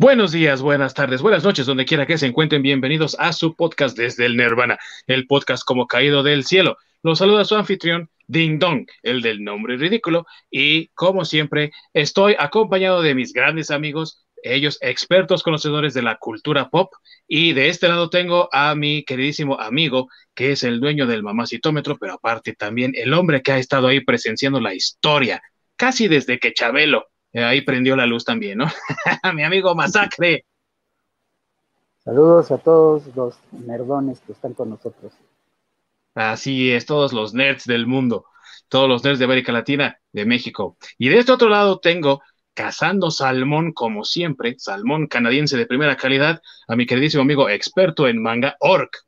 Buenos días, buenas tardes, buenas noches, donde quiera que se encuentren, bienvenidos a su podcast desde el Nirvana, el podcast como caído del cielo. Los saluda su anfitrión, Ding Dong, el del nombre ridículo, y como siempre, estoy acompañado de mis grandes amigos, ellos expertos conocedores de la cultura pop, y de este lado tengo a mi queridísimo amigo, que es el dueño del mamacitómetro, pero aparte también el hombre que ha estado ahí presenciando la historia, casi desde que Chabelo ahí prendió la luz también, ¿no? Mi amigo Masacre. Saludos a todos los nerdones que están con nosotros. Así es, todos los nerds del mundo, todos los nerds de América Latina, de México. Y de este otro lado tengo, cazando salmón como siempre, salmón canadiense de primera calidad, a mi queridísimo amigo experto en manga, Orc.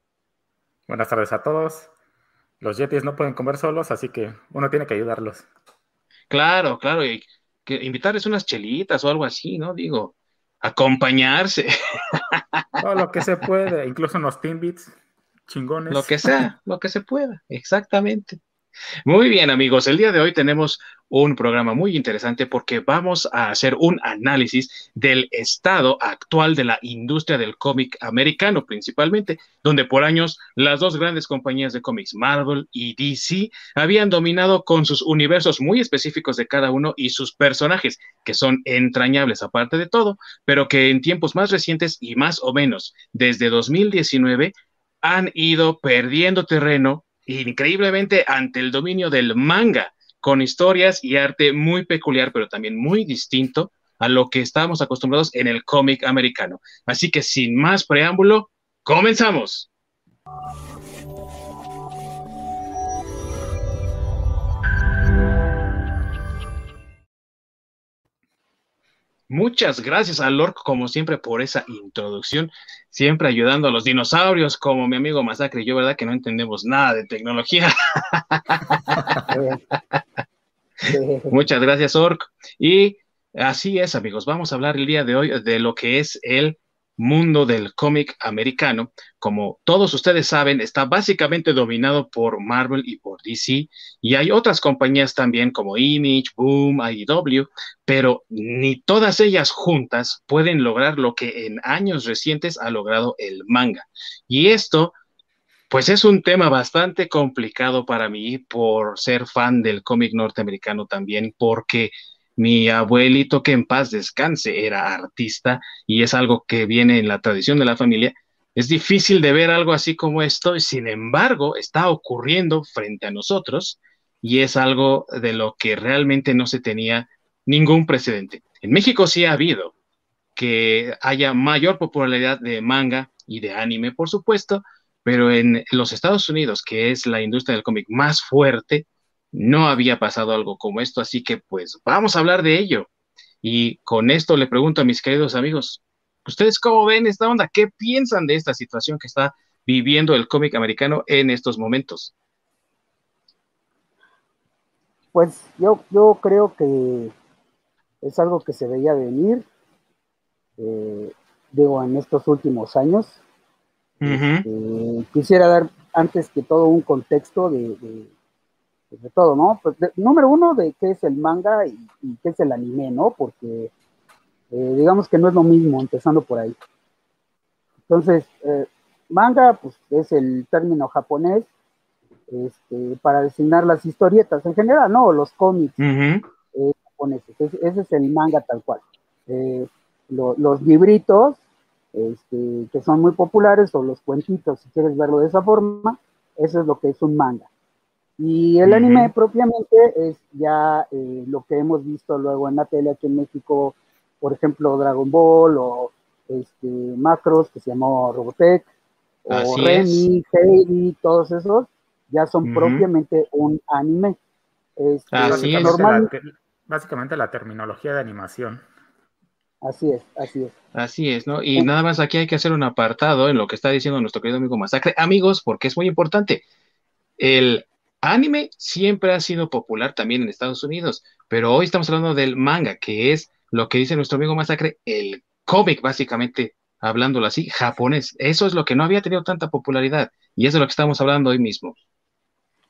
Buenas tardes a todos. Los yetis no pueden comer solos, así que uno tiene que ayudarlos. Claro, claro, y invitarles unas chelitas o algo así, ¿no? Digo, acompañarse. Todo lo que se puede, incluso en los Timbits, chingones. Lo que sea, lo que se pueda, exactamente. Muy bien, amigos. El día de hoy tenemos un programa muy interesante porque vamos a hacer un análisis del estado actual de la industria del cómic americano, principalmente, donde por años las dos grandes compañías de cómics, Marvel y DC, habían dominado con sus universos muy específicos de cada uno y sus personajes, que son entrañables aparte de todo, pero que en tiempos más recientes y más o menos desde 2019 han ido perdiendo terreno increíblemente ante el dominio del manga, con historias y arte muy peculiar, pero también muy distinto a lo que estábamos acostumbrados en el cómic americano. Así que sin más preámbulo, comenzamos. Muchas gracias a Lork, como siempre, por esa introducción, siempre ayudando a los dinosaurios, como mi amigo Masacre y yo, ¿verdad? Que no entendemos nada de tecnología. Muchas gracias, Orc. Y así es, amigos, vamos a hablar el día de hoy de lo que es el mundo del cómic americano, como todos ustedes saben, está básicamente dominado por Marvel y por DC, y hay otras compañías también como Image, Boom, IDW, pero ni todas ellas juntas pueden lograr lo que en años recientes ha logrado el manga. Y esto, pues es un tema bastante complicado para mí por ser fan del cómic norteamericano también, porque mi abuelito, que en paz descanse, era artista y es algo que viene en la tradición de la familia. Es difícil de ver algo así como esto, y sin embargo, está ocurriendo frente a nosotros y es algo de lo que realmente no se tenía ningún precedente. En México sí ha habido que haya mayor popularidad de manga y de anime, por supuesto, pero en los Estados Unidos, que es la industria del cómic más fuerte, no había pasado algo como esto, así que pues vamos a hablar de ello. Y con esto le pregunto a mis queridos amigos, ¿ustedes cómo ven esta onda? ¿Qué piensan de esta situación que está viviendo el cómic americano en estos momentos? Pues yo, yo creo que es algo que se veía venir, eh, digo, en estos últimos años. Este, quisiera dar antes que todo un contexto de pues, de todo, ¿no? Pues, número uno, de qué es el manga y, qué es el anime, ¿no? Porque eh, digamos que no es lo mismo, empezando por ahí. Entonces, eh, manga, pues es el término japonés este, para designar las historietas en general, ¿no? Los cómics eh, japoneses. Ese, es el manga tal cual. los libritos, este, que son muy populares, o los cuentitos, si quieres verlo de esa forma, eso es lo que es un manga. Y el anime propiamente es ya eh, lo que hemos visto luego en la tele aquí en México, por ejemplo, Dragon Ball o este, Macros, que se llamó Robotech, o Remy, Heidi, todos esos, ya son propiamente un anime. Este, Así es. Normal... básicamente la terminología de animación. Así es, así es. Así es, ¿no? Y nada más aquí hay que hacer un apartado en lo que está diciendo nuestro querido amigo Masacre. Amigos, porque es muy importante. El Anime siempre ha sido popular también en Estados Unidos, pero hoy estamos hablando del manga, que es lo que dice nuestro amigo Masacre, el cómic básicamente, hablándolo así, japonés. Eso es lo que no había tenido tanta popularidad y es de lo que estamos hablando hoy mismo.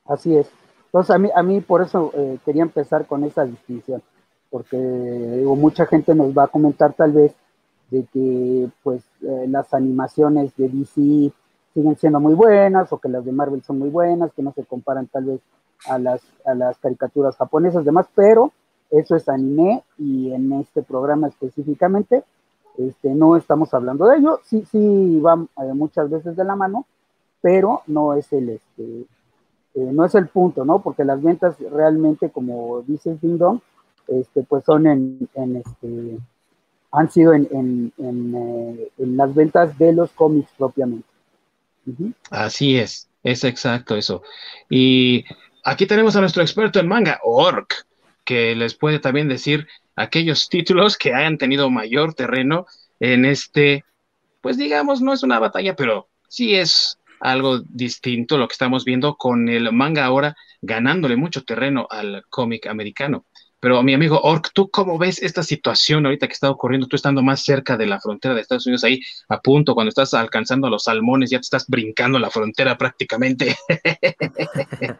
Así es. Entonces a mí, a mí por eso eh, quería empezar con esa distinción, porque mucha gente nos va a comentar tal vez de que pues eh, las animaciones de DC siguen siendo muy buenas o que las de Marvel son muy buenas, que no se comparan tal vez a las, a las caricaturas japonesas demás, pero eso es anime y en este programa específicamente este, no estamos hablando de ello, sí, sí va eh, muchas veces de la mano, pero no es el este, eh, no es el punto, ¿no? Porque las ventas realmente, como dice Ding Dong, este, pues son en, en este, han sido en, en, en, eh, las ventas de los cómics propiamente. Así es, es exacto eso. Y aquí tenemos a nuestro experto en manga, Ork, que les puede también decir aquellos títulos que hayan tenido mayor terreno en este, pues digamos, no es una batalla, pero sí es algo distinto lo que estamos viendo con el manga ahora ganándole mucho terreno al cómic americano. Pero mi amigo Ork, ¿tú cómo ves esta situación ahorita que está ocurriendo? Tú estando más cerca de la frontera de Estados Unidos, ahí a punto, cuando estás alcanzando a los salmones, ya te estás brincando la frontera prácticamente.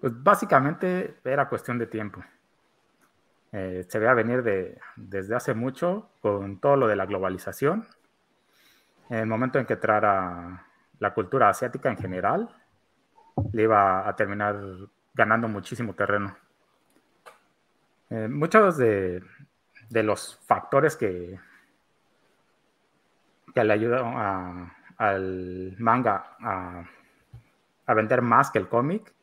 pues básicamente era cuestión de tiempo. Eh, se ve a venir de, desde hace mucho con todo lo de la globalización. En el momento en que entrara la cultura asiática en general, le iba a terminar ganando muchísimo terreno. Eh, muchos de, los factores que, que le ayudan al manga a, vender más que el cómic,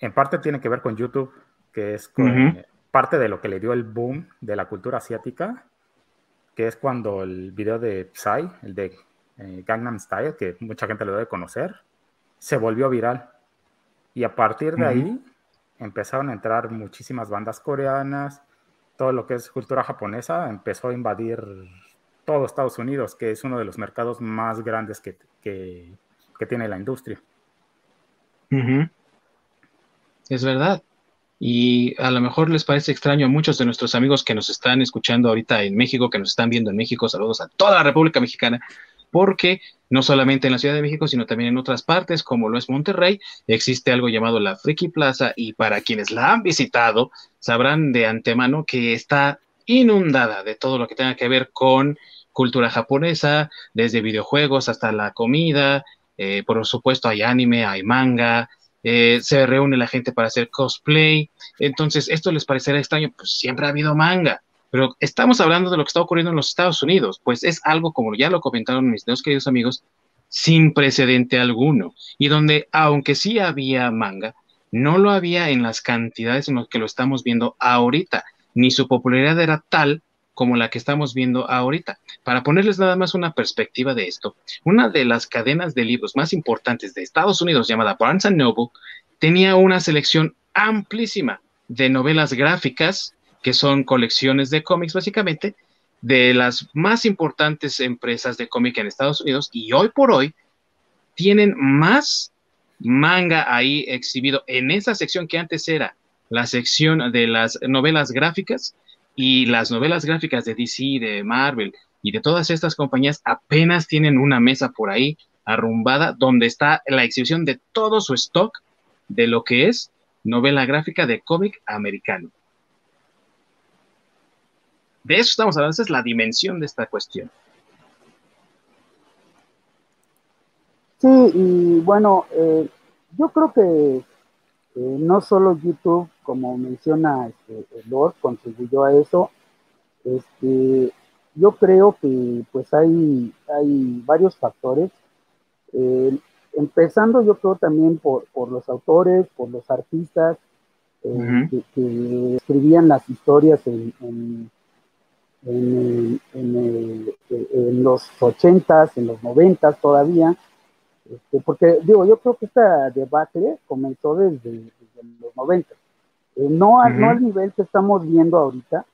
en parte tiene que ver con YouTube, que es parte de lo que le dio el boom de la cultura asiática, que es cuando el video de Psy, el de eh, Gangnam Style, que mucha gente lo debe conocer, se volvió viral. Y a partir de ahí empezaron a entrar muchísimas bandas coreanas, todo lo que es cultura japonesa empezó a invadir todo Estados Unidos, que es uno de los mercados más grandes que, tiene la industria. Es verdad. Y a lo mejor les parece extraño a muchos de nuestros amigos que nos están escuchando ahorita en México, que nos están viendo en México, saludos a toda la República Mexicana, porque no solamente en la Ciudad de México, sino también en otras partes, como lo es Monterrey, existe algo llamado la Friki Plaza y para quienes la han visitado, sabrán de antemano que está inundada de todo lo que tenga que ver con cultura japonesa, desde videojuegos hasta la comida, eh, por supuesto hay anime, hay manga, eh, se reúne la gente para hacer cosplay, entonces esto les parecerá extraño, pues siempre ha habido manga, pero estamos hablando de lo que está ocurriendo en los Estados Unidos, pues es algo, como ya lo comentaron mis dos queridos amigos, sin precedente alguno, y donde, aunque sí había manga, no lo había en las cantidades en las que lo estamos viendo ahorita, ni su popularidad era tal como la que estamos viendo ahorita. Para ponerles nada más una perspectiva de esto, una de las cadenas de libros más importantes de Estados Unidos, llamada Barnes Noble, tenía una selección amplísima de novelas gráficas que son colecciones de cómics básicamente, de las más importantes empresas de cómic en Estados Unidos y hoy por hoy tienen más manga ahí exhibido en esa sección que antes era la sección de las novelas gráficas y las novelas gráficas de DC, de Marvel y de todas estas compañías apenas tienen una mesa por ahí arrumbada donde está la exhibición de todo su stock de lo que es novela gráfica de cómic americano. De eso estamos hablando, esa es la dimensión de esta cuestión. Sí, y bueno, eh, yo creo que eh, no solo YouTube, como menciona este, Lord, contribuyó a eso. Este, yo creo que pues hay, hay varios factores. Eh, empezando yo creo también por, los autores, por los artistas que, escribían las historias en, en, en, los ochentas, en los noventas todavía, este, porque digo, yo creo que esta debacle comenzó desde, los noventas, eh, no, no al nivel que estamos viendo ahorita,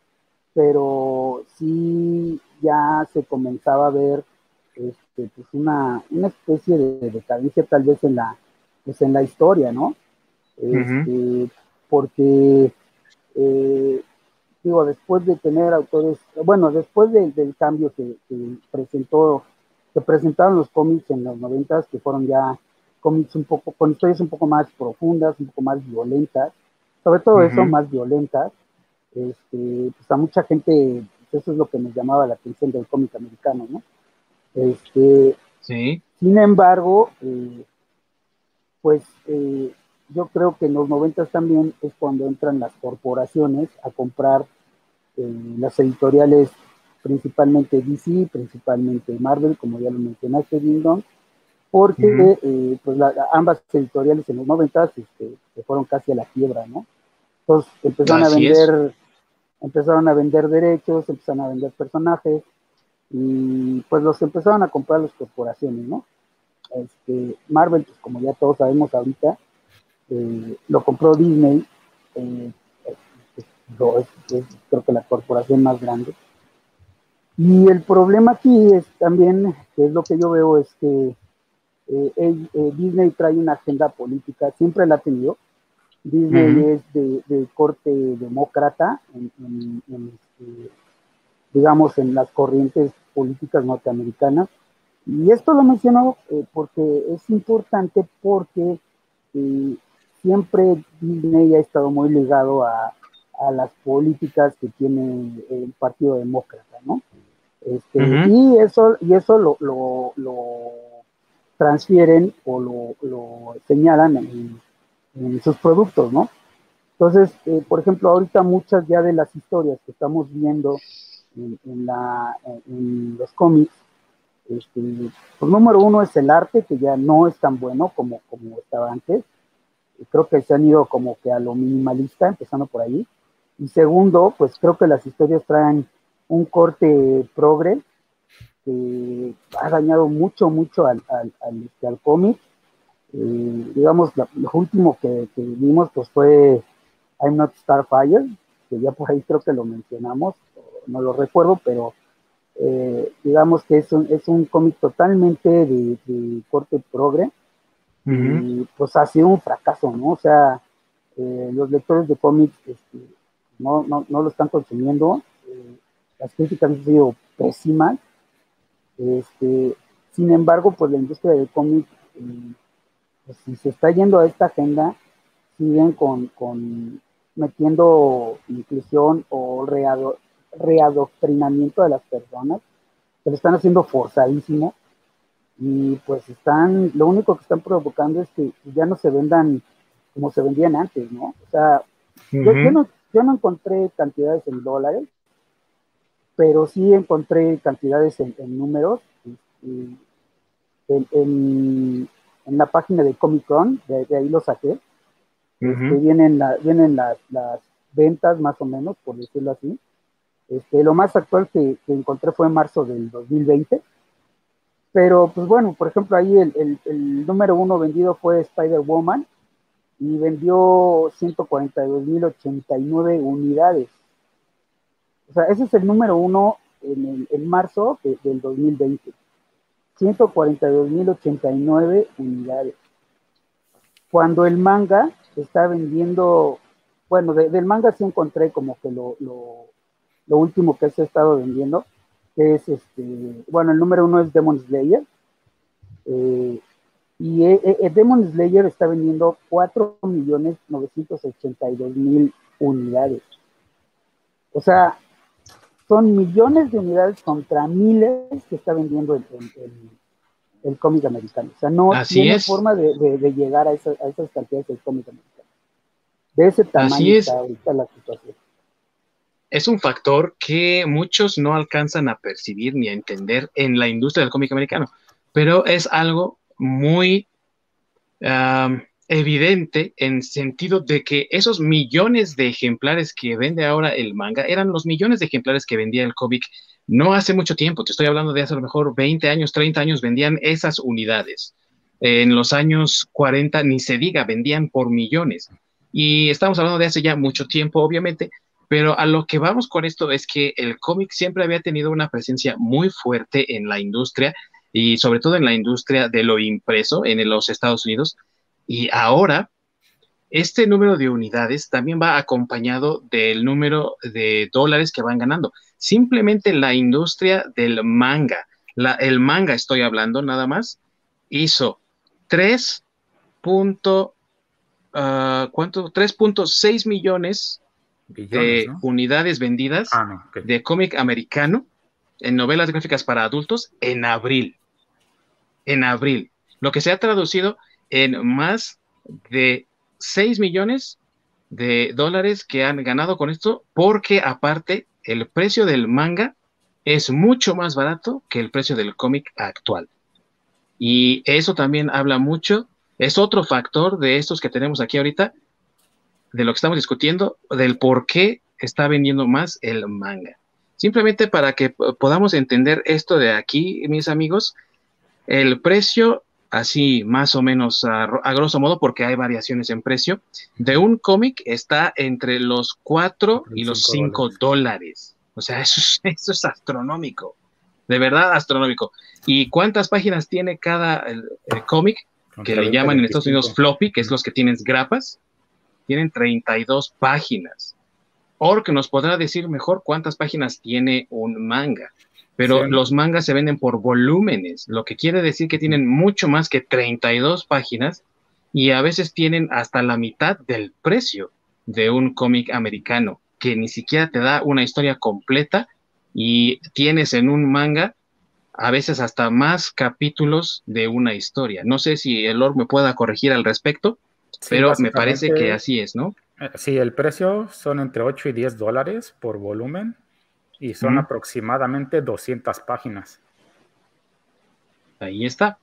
pero sí ya se comenzaba a ver este, pues una, una especie de decadencia tal vez en la, pues en la historia, ¿no? Este, porque eh, digo, después de tener autores, bueno, después del cambio que, presentó, que presentaron los cómics en los noventas, que fueron ya cómics un poco, con historias un poco más profundas, un poco más violentas, sobre todo eso, más violentas, este, pues a mucha gente Eso es lo que nos llamaba la atención del cómic americano, ¿no? Este, sí. Sin embargo, eh, pues eh, yo creo que en los noventas también es cuando entran las corporaciones a comprar eh, las editoriales, principalmente DC, principalmente Marvel, como ya lo mencionaste, Dindon, porque eh, pues ambas editoriales en los noventas este, se fueron casi a la quiebra, ¿no? Entonces empezaron a vender, empezaron a vender derechos, empezaron a vender personajes, y pues los empezaron a comprar las corporaciones, ¿no? Este, Marvel, pues como ya todos sabemos ahorita, eh, lo compró Disney, eh, es, creo que la corporación más grande. Y el problema aquí es también, que es lo que yo veo, es que eh, Disney trae una agenda política, siempre la ha tenido. Disney es de, corte demócrata, este, digamos, en las corrientes políticas norteamericanas. Y esto lo menciono porque es importante porque siempre Disney ha estado muy ligado a, las políticas que tiene el Partido Demócrata, ¿no? Este, y eso, y eso lo, transfieren o lo, señalan en, sus productos, ¿no? Entonces, eh, por ejemplo, ahorita muchas ya de las historias que estamos viendo en, la, en los cómics, este, pues número uno es el arte, que ya no es tan bueno como, como estaba antes creo que se han ido como que a lo minimalista, empezando por ahí. Y segundo, pues creo que las historias traen un corte progre que ha dañado mucho, mucho al, al, al, este, cómic. Eh, digamos, lo, último que, vimos pues fue I'm Not Starfire, que ya por ahí creo que lo mencionamos, no lo recuerdo, pero eh, digamos que es un, es un cómic totalmente de, de corte progre y pues ha sido un fracaso, ¿no? O sea, eh, los lectores de cómics este, no, no, no, lo están consumiendo, eh, las críticas han sido pésimas, este, sin embargo, pues la industria del cómic, eh, pues, si se está yendo a esta agenda, siguen con, con metiendo inclusión o readoctrinamiento de las personas, que lo están haciendo forzadísimo, y pues están, lo único que están provocando es que ya no se vendan como se vendían antes, ¿no? O sea, yo, no, yo no encontré cantidades en dólares, pero sí encontré cantidades en, números. en, en, la página de Comic Con, de, ahí lo saqué. Este, vienen la, vienen las, las, ventas más o menos, por decirlo así. Este, lo más actual que, que encontré fue en marzo del 2020 pero, pues bueno, por ejemplo, ahí el, número uno vendido fue Spider-Woman y vendió 142.089 unidades. O sea, ese es el número uno en, el, marzo del 2020. 142.089 unidades. Cuando el manga está vendiendo, bueno, del manga sí encontré como que lo último que se ha estado vendiendo, es este, bueno, el número uno es Demon Slayer. Eh, y eh, eh, Demon Slayer está vendiendo 4.982.000 unidades. O sea, son millones de unidades contra miles que está vendiendo el, el, cómic americano. O sea, no tiene forma de, llegar a, esas cantidades del cómic americano. De ese tamaño está ahorita la situación es un factor que muchos no alcanzan a percibir ni a entender en la industria del cómic americano, pero es algo muy evidente en sentido de que esos millones de ejemplares que vende ahora el manga eran los millones de ejemplares que vendía el cómic no hace mucho tiempo, te estoy hablando de hace a lo mejor 20 años, 30 años, vendían esas unidades. En los años 40, ni se diga, vendían por millones. Y estamos hablando de hace ya mucho tiempo, obviamente, pero a lo que vamos con esto es que el cómic siempre había tenido una presencia muy fuerte en la industria y sobre todo en la industria de lo impreso en los Estados Unidos. Y ahora, este número de unidades también va acompañado del número de dólares que van ganando. Simplemente la industria del manga, la, el manga estoy hablando nada más, hizo 3. Uh, ¿cuánto? 3.6 millones de unidades vendidas ah, de cómic americano en novelas gráficas para adultos en abril. En abril. Lo que se ha traducido en más de 6 millones de dólares que han ganado con esto, porque aparte el precio del manga es mucho más barato que el precio del cómic actual. Y eso también habla mucho, es otro factor de estos que tenemos aquí ahorita, de lo que estamos discutiendo, del por qué está vendiendo más el manga. Simplemente para que podamos entender esto de aquí, mis amigos, el precio, así más o menos a, grosso modo, porque hay variaciones en precio, de un cómic está entre los 4 y los 5 dólares. O sea, eso es, eso es astronómico, de verdad astronómico. ¿Y cuántas páginas tiene cada cómic? Que le llaman en Estados Unidos floppy, que es los que tienen grapas. Tienen 32 páginas. Ork nos podrá decir mejor cuántas páginas tiene un manga. Pero los mangas se venden por volúmenes, lo que quiere decir que tienen mucho más que 32 páginas y a veces tienen hasta la mitad del precio de un cómic americano que ni siquiera te da una historia completa y tienes en un manga a veces hasta más capítulos de una historia. No sé si el Lord me pueda corregir al respecto, pero me parece que así es, ¿no? Eh, sí, el precio son entre 8 y 10 dólares por volumen y son aproximadamente 200 páginas. Ahí está.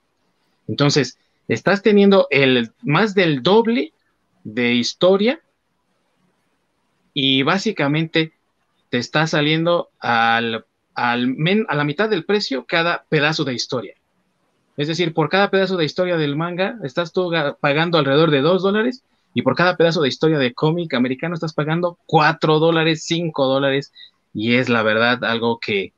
Entonces, estás teniendo el más del doble de historia y básicamente te está saliendo al, al a la mitad del precio cada pedazo de historia. Es decir, por cada pedazo de historia del manga estás tú pagando alrededor de 2 dólares y por cada pedazo de historia de cómic americano estás pagando 4 dólares, 5 dólares y es la verdad algo que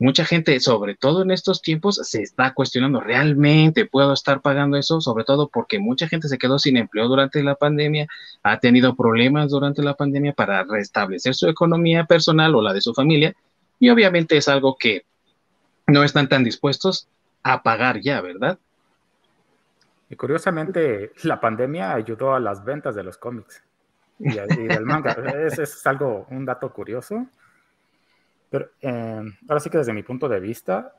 mucha gente, sobre todo en estos tiempos, se está cuestionando, ¿realmente puedo estar pagando eso? Sobre todo porque mucha gente se quedó sin empleo durante la pandemia, ha tenido problemas durante la pandemia para restablecer su economía personal o la de su familia, y obviamente es algo que no están tan dispuestos a pagar ya, ¿verdad? Y curiosamente, la pandemia ayudó a las ventas de los cómics y, del manga. es, es algo, un dato curioso. Pero eh, ahora sí que desde mi punto de vista,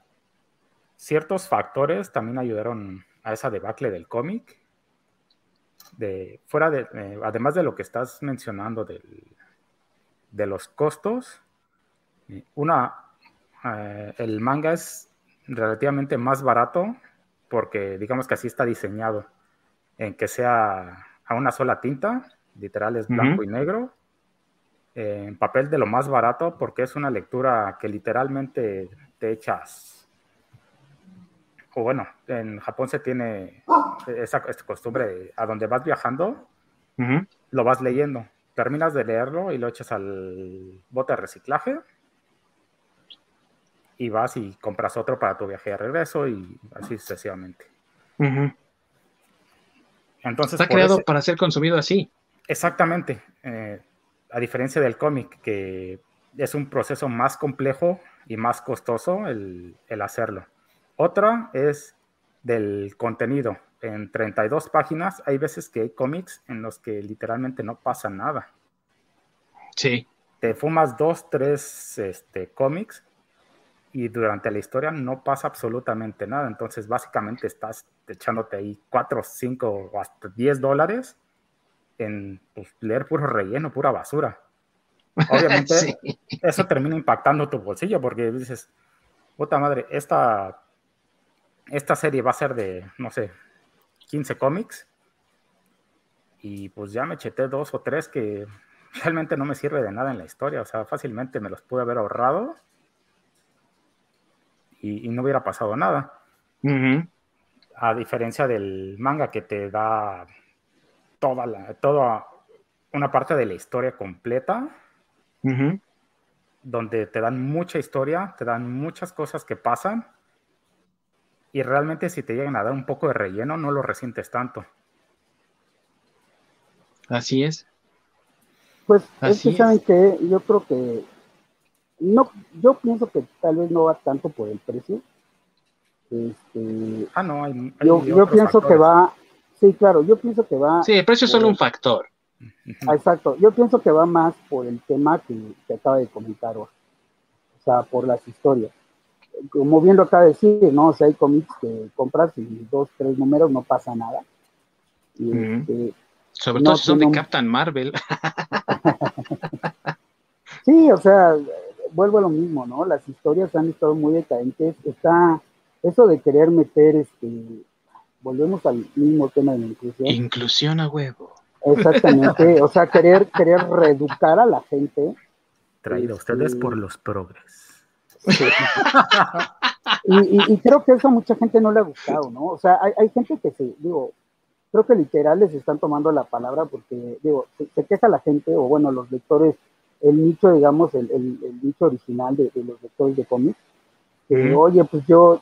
ciertos factores también ayudaron a esa debacle del cómic. De, fuera de, eh, además de lo que estás mencionando de los costos, eh, una, el manga es relativamente más barato porque digamos que así está diseñado, en que sea a una sola tinta, literal es blanco y negro, en papel de lo más barato porque es una lectura que literalmente te echas. O bueno, en Japón se tiene esa, costumbre a donde vas viajando, lo vas leyendo. Terminas de leerlo y lo echas al bote de reciclaje y vas y compras otro para tu viaje de regreso y así sucesivamente. Entonces, Está creado para ser consumido así. Exactamente. Eh, a diferencia del cómic, que es un proceso más complejo y más costoso el, hacerlo. Otra es del contenido. En 32 páginas hay veces que hay cómics en los que literalmente no pasa nada. Sí. Te fumas dos, tres este, cómics y durante la historia no pasa absolutamente nada. Entonces, básicamente estás echándote ahí 4, 5 o hasta 10 dólares en pues, leer puro relleno, pura basura. Obviamente, eso termina impactando tu bolsillo porque dices, puta madre, esta, esta serie va a ser de, no sé, 15 cómics. Y pues ya me cheté dos o tres que realmente no me sirve de nada en la historia. O sea, fácilmente me los pude haber ahorrado y, no hubiera pasado nada. A diferencia del manga que te da toda, la, toda una parte de la historia completa, donde te dan mucha historia, te dan muchas cosas que pasan, y realmente si te llegan a dar un poco de relleno, no lo resientes tanto. Así es. Pues es que saben que yo creo que no, yo pienso que tal vez no va tanto por el precio. Este, ah, no, hay, yo, pienso que va, sí, claro, yo pienso que va. Sí, el precio es solo un factor. Exacto, yo pienso que va más por el tema que, que acaba de comentar, o sea, por las historias. Como bien lo acaba de decir, ¿no? O sea, hay cómics que compras y dos, tres números no pasa nada. Este, Sobre todo si son de Captain Marvel. sí, o sea, vuelvo a lo mismo, ¿no? Las historias han estado muy decadentes. Está eso de querer meter, este, volvemos al mismo tema de la inclusión. Inclusión a huevo. Exactamente, o sea, querer, querer reeducar a la gente. Traído este, ustedes por los progres. y, creo que eso a mucha gente no le ha gustado, ¿no? O sea, hay, gente que se, digo, creo que literal les están tomando la palabra porque, digo, se, queja la gente, o bueno, los lectores, el nicho, digamos, el, el, nicho original de, los lectores de cómics, que, oye, pues yo,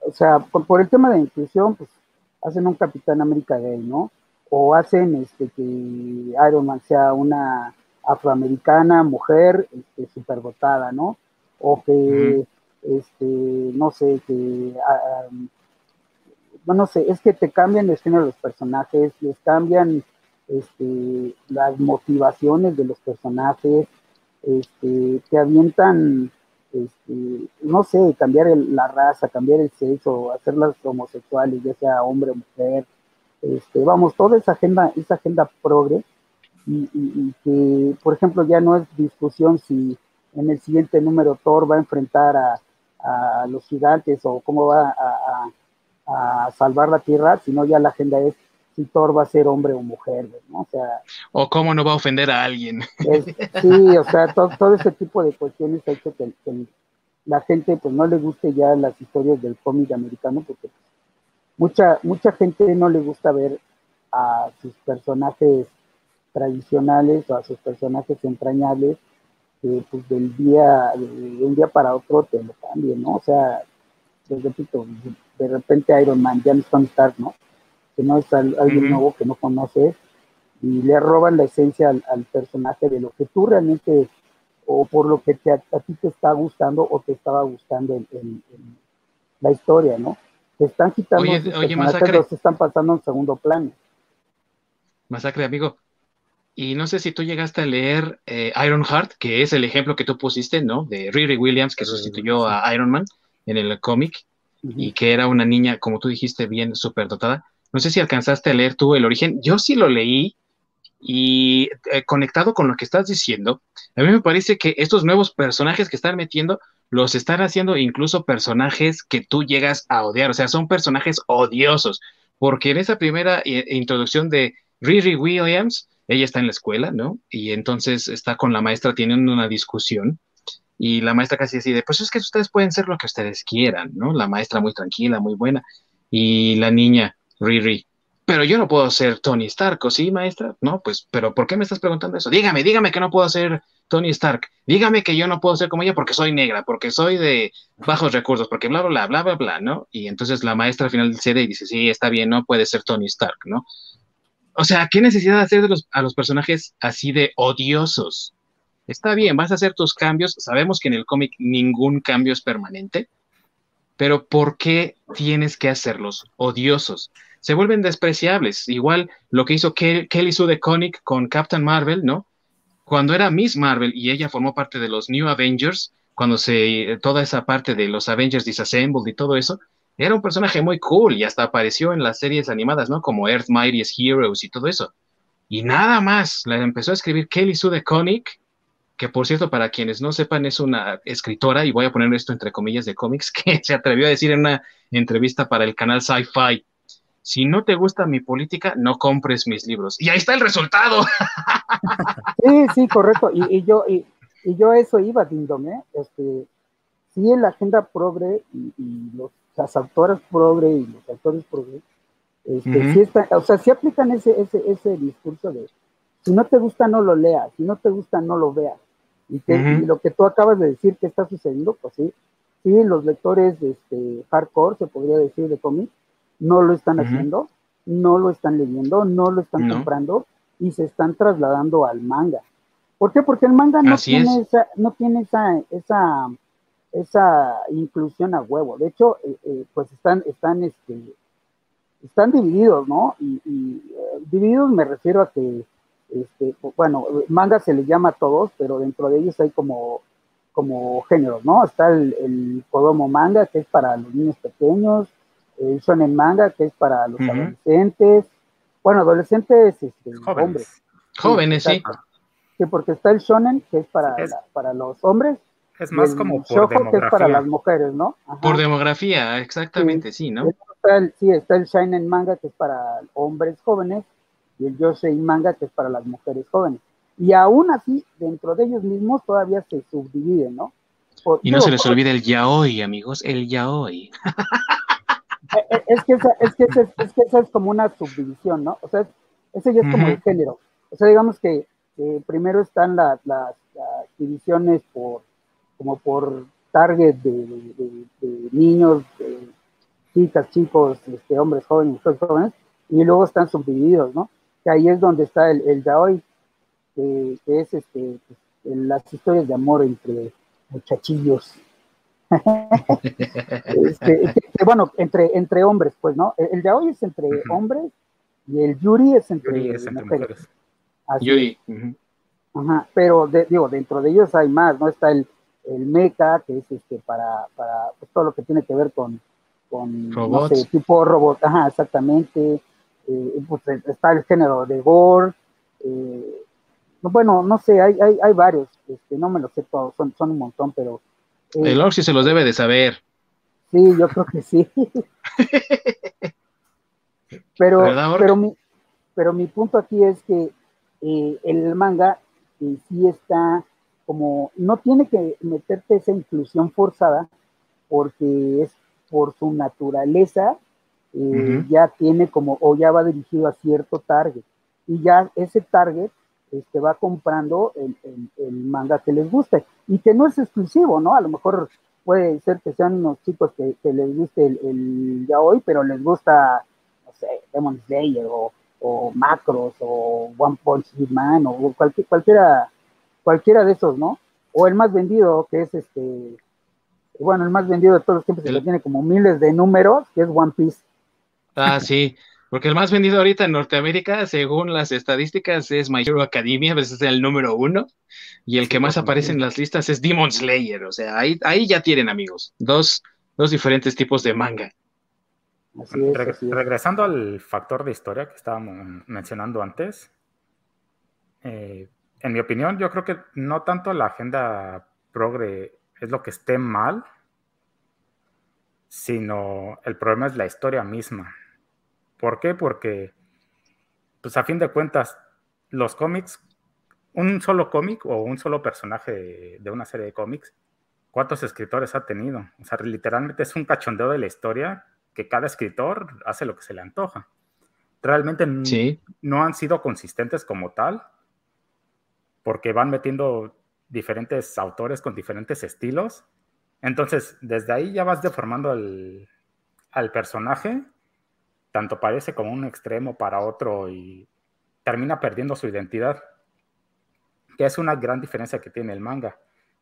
o sea, por, por, el tema de inclusión, pues hacen un Capitán América gay, ¿no? o hacen este, que Iron Man sea una afroamericana, mujer, este, superdotada, ¿no? O que, este, no sé, que, ah, no sé, es que te cambian el género de los personajes, les cambian este, las motivaciones de los personajes, este, te avientan, este, no sé, cambiar la raza, cambiar el sexo, hacerlas homosexuales, ya sea hombre o mujer, este, vamos, toda esa agenda, esa agenda progre, y, que, por ejemplo, ya no es discusión si en el siguiente número Thor va a enfrentar a, los gigantes o cómo va a, salvar la Tierra, sino ya la agenda es si Thor va a ser hombre o mujer, ¿no? O sea... O cómo no va a ofender a alguien. sí, o sea, todo, ese tipo de cuestiones ha hecho que, que, la gente pues no le guste ya las historias del cómic americano porque mucha, mucha gente no le gusta ver a sus personajes tradicionales o a sus personajes entrañables que pues del día, de un día para otro te lo cambien, ¿no? O sea, les repito, de repente Iron Man ya no Stark, ¿no? Que no es alguien nuevo que no conoces y le roban la esencia al, personaje de lo que tú realmente o por lo que a, ti te está gustando o te estaba gustando en la historia, ¿no? están quitando oye, oye Masacre. los están pasando en segundo plano. Masacre, amigo. Y no sé si tú llegaste a leer eh, Iron Heart, que es el ejemplo que tú pusiste, ¿no? De Riri Williams, que sustituyó a Iron Man en el cómic, y que era una niña, como tú dijiste, bien dotada. No sé si alcanzaste a leer tú el origen. Yo sí lo leí, y eh, conectado con lo que estás diciendo, a mí me parece que estos nuevos personajes que están metiendo los están haciendo incluso personajes que tú llegas a odiar, o sea, son personajes odiosos, porque en esa primera eh, introducción de Riri Williams, ella está en la escuela, ¿no? Y entonces está con la maestra teniendo una discusión y la maestra casi decide, pues es que ustedes pueden ser lo que ustedes quieran, ¿no? La maestra muy tranquila, muy buena, y la niña, Riri, pero yo no puedo ser Tony Stark, ¿o sí, maestra? No, pues, pero ¿por qué me estás preguntando eso? Dígame, dígame que no puedo ser Tony Stark. Dígame que yo no puedo ser como ella porque soy negra, porque soy de bajos recursos, porque bla, bla, bla, bla, bla, ¿no? Y entonces la maestra al final cede y dice, sí, está bien, no puede ser Tony Stark, ¿no? O sea, ¿qué necesidad de hacer a los personajes así de odiosos? Está bien, vas a hacer tus cambios. Sabemos que en el cómic ningún cambio es permanente, pero ¿por qué tienes que hacerlos odiosos? se vuelven despreciables. Igual lo que hizo Kelly Sue DeConnick con Captain Marvel, ¿no? Cuando era Miss Marvel y ella formó parte de los New Avengers, cuando se toda esa parte de los Avengers Disassembled y todo eso, era un personaje muy cool y hasta apareció en las series animadas, ¿no? Como Earth Mightiest Heroes y todo eso. Y nada más, la empezó a escribir Kelly Sue DeConnick, que por cierto, para quienes no sepan, es una escritora, y voy a poner esto entre comillas de cómics, que se atrevió a decir en una entrevista para el canal Sci-Fi, si no te gusta mi política, no compres mis libros. Y ahí está el resultado. Sí, sí, correcto. Y, yo, y, yo eso iba, Dindom, ¿eh? Este, sí, en la agenda progre y, los, las autoras progre y los autores progre, este, sí está, o sea, sí aplican ese, ese, ese discurso de si no te gusta, no lo leas, si no te gusta, no lo veas. Y, que, y lo que tú acabas de decir que está sucediendo, pues sí, sí, los lectores este, hardcore, se podría decir, de cómics, no lo están haciendo, no lo están leyendo, no lo están comprando y se están trasladando al manga. ¿Por qué? Porque el manga no tiene esa, no tiene esa, esa, esa inclusión a huevo. De hecho, eh, eh, pues están, están, este, están divididos, ¿no? Y, eh, divididos me refiero a que este, bueno, manga se le llama a todos, pero dentro de ellos hay como, como géneros, ¿no? Está el, el Kodomo manga, que es para los niños pequeños, el Shonen manga, que es para los adolescentes, bueno, adolescentes, este, jóvenes. hombres. Jóvenes, sí. Sí, porque está el Shonen, que es para, para los hombres, es más como por demografía. que es para las mujeres, ¿no? Por demografía, exactamente, sí, ¿no? Está el, sí, está el Shinen Manga, que es para hombres jóvenes, y el Yosei Manga, que es para las mujeres jóvenes. Y aún así, dentro de ellos mismos todavía se subdividen, ¿no? y no se les olvide el yaoi, amigos, el yaoi. Eh, eh, es, que esa, es, que es, que esa es como una subdivisión, ¿no? O sea, ese ya es como el género. O sea, digamos que primero están las divisiones por como por target de, niños, de chicas, chicos, este, hombres jóvenes, mujeres jóvenes, y luego están subdivididos, ¿no? Que ahí es donde está el, el yaoi, que, es este, las historias de amor entre muchachillos. Este, bueno, entre, entre hombres, pues, ¿no? El, yaoi es entre hombres y el yuri es entre, mujeres. Yuri. Ajá, pero digo, dentro de ellos hay más, ¿no? Está el, el mecha, que es este para, para pues, todo lo que tiene que ver con, con no sé, tipo robot, ajá, exactamente. Eh, pues, está el género de gore. Eh, bueno, no sé, hay, hay, hay varios, este, no me los sé todos, son, son un montón, pero. Eh, el Orsi se los debe de saber. Sí, yo creo que sí. pero, pero, mi, pero mi punto aquí es que el manga sí está como no tiene que meterte esa inclusión forzada porque es por su naturaleza eh, ya tiene como o ya va dirigido a cierto target y ya ese target este, va comprando el, manga que les guste y que no es exclusivo, ¿no? A lo mejor puede ser que sean unos chicos que, les guste el, ya hoy, pero les gusta, no sé, Demon Slayer o, o Macros o One Punch Man o cualquier, cualquiera cualquiera de esos, ¿no? O el más vendido, que es este, bueno, el más vendido de todos los tiempos, que tiene como miles de números, que es One Piece. Ah, sí, porque el más vendido ahorita en Norteamérica, según las estadísticas, es My Hero Academia, a veces es el número uno, y el que más aparece en las listas es Demon Slayer, o sea, ahí, ahí ya tienen amigos, dos, dos diferentes tipos de manga. Así es, Regresando al factor de historia que estábamos mencionando antes, eh, en mi opinión, yo creo que no tanto la agenda progre es lo que esté mal, sino el problema es la historia misma. ¿Por qué? Porque, pues a fin de cuentas, los cómics, un solo cómic o un solo personaje de, una serie de cómics, ¿cuántos escritores ha tenido? O sea, literalmente es un cachondeo de la historia que cada escritor hace lo que se le antoja. Realmente no han sido consistentes como tal porque van metiendo diferentes autores con diferentes estilos. Entonces, desde ahí ya vas deformando al personaje, tanto parece como un extremo para otro y termina perdiendo su identidad, que es una gran diferencia que tiene el manga,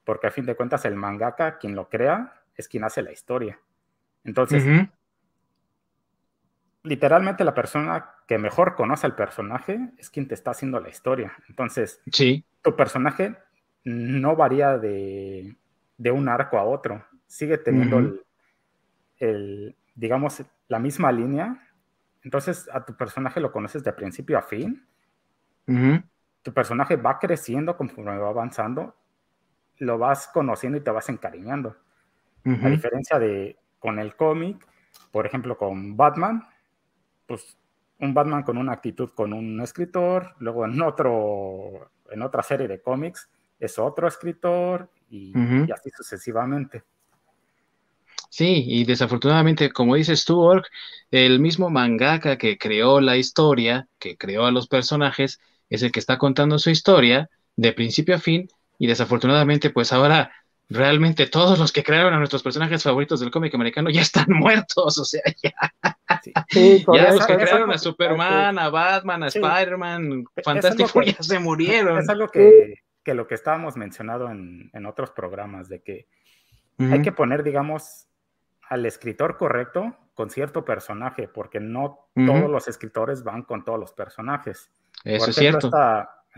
porque a fin de cuentas el mangaka, quien lo crea, es quien hace la historia. Entonces, literalmente la persona que mejor conoce al personaje es quien te está haciendo la historia. Entonces, sí tu personaje no varía de, un arco a otro, sigue teniendo el, digamos, la misma línea. Entonces a tu personaje lo conoces de principio a fin. Tu personaje va creciendo conforme va avanzando, lo vas conociendo y te vas encariñando. A diferencia de con el cómic, por ejemplo, con Batman, pues un Batman con una actitud con un escritor, luego en otro en otra serie de cómics es otro escritor y, así sucesivamente. Sí, y desafortunadamente, como dices tú, el mismo mangaka que creó la historia, que creó a los personajes, es el que está contando su historia de principio a fin, y desafortunadamente, pues ahora realmente todos los que crearon a nuestros personajes favoritos del cómic americano ya están muertos, o sea, ya. ya los que crearon a Superman, a Batman, a Spider-Man, Fantástico, ya se murieron. Es algo que, lo que estábamos mencionando en, otros programas, de que hay que poner, digamos, al escritor correcto con cierto personaje, porque no todos los escritores van con todos los personajes. Eso es cierto.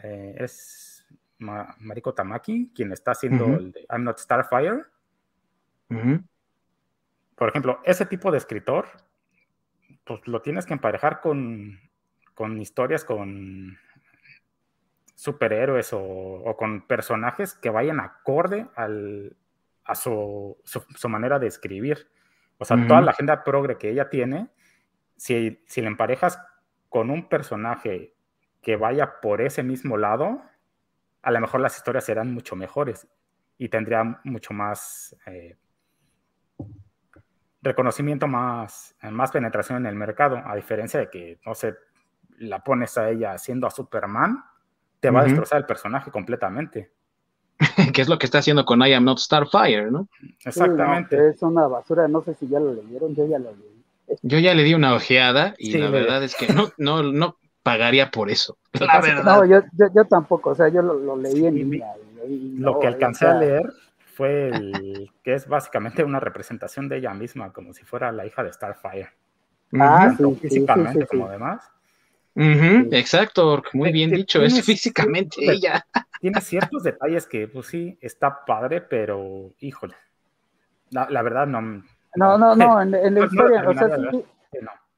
Eh, es Mariko Tamaki quien está haciendo el de I'm Not Starfire. Por ejemplo, ese tipo de escritor, pues lo tienes que emparejar con, con historias con superhéroes o, con personajes que vayan acorde al, a su, su, manera de escribir. O sea, toda la agenda progre que ella tiene, si, si le emparejas con un personaje que vaya por ese mismo lado, a lo mejor las historias serán mucho mejores y tendría mucho más eh, reconocimiento, más, más penetración en el mercado, a diferencia de que, no sé, la pones a ella haciendo a Superman, te va a destrozar el personaje completamente. que es lo que está haciendo con I Am Not Starfire, ¿no? Exactamente. es una basura, no sé si ya lo leyeron, yo ya lo leí. Yo ya le di una ojeada y la verdad es que no, no, no pagaría por eso. La verdad. No, yo, yo, tampoco, o sea, yo lo, leí en línea. lo que alcancé a leer fue el que es básicamente una representación de ella misma, como si fuera la hija de Starfire. Ah, sí, físicamente como demás. exacto, muy bien dicho, es físicamente ella. Tiene ciertos detalles que, pues sí, está padre, pero híjole, la, verdad no. No, no, no, en, la historia, o sea, sí,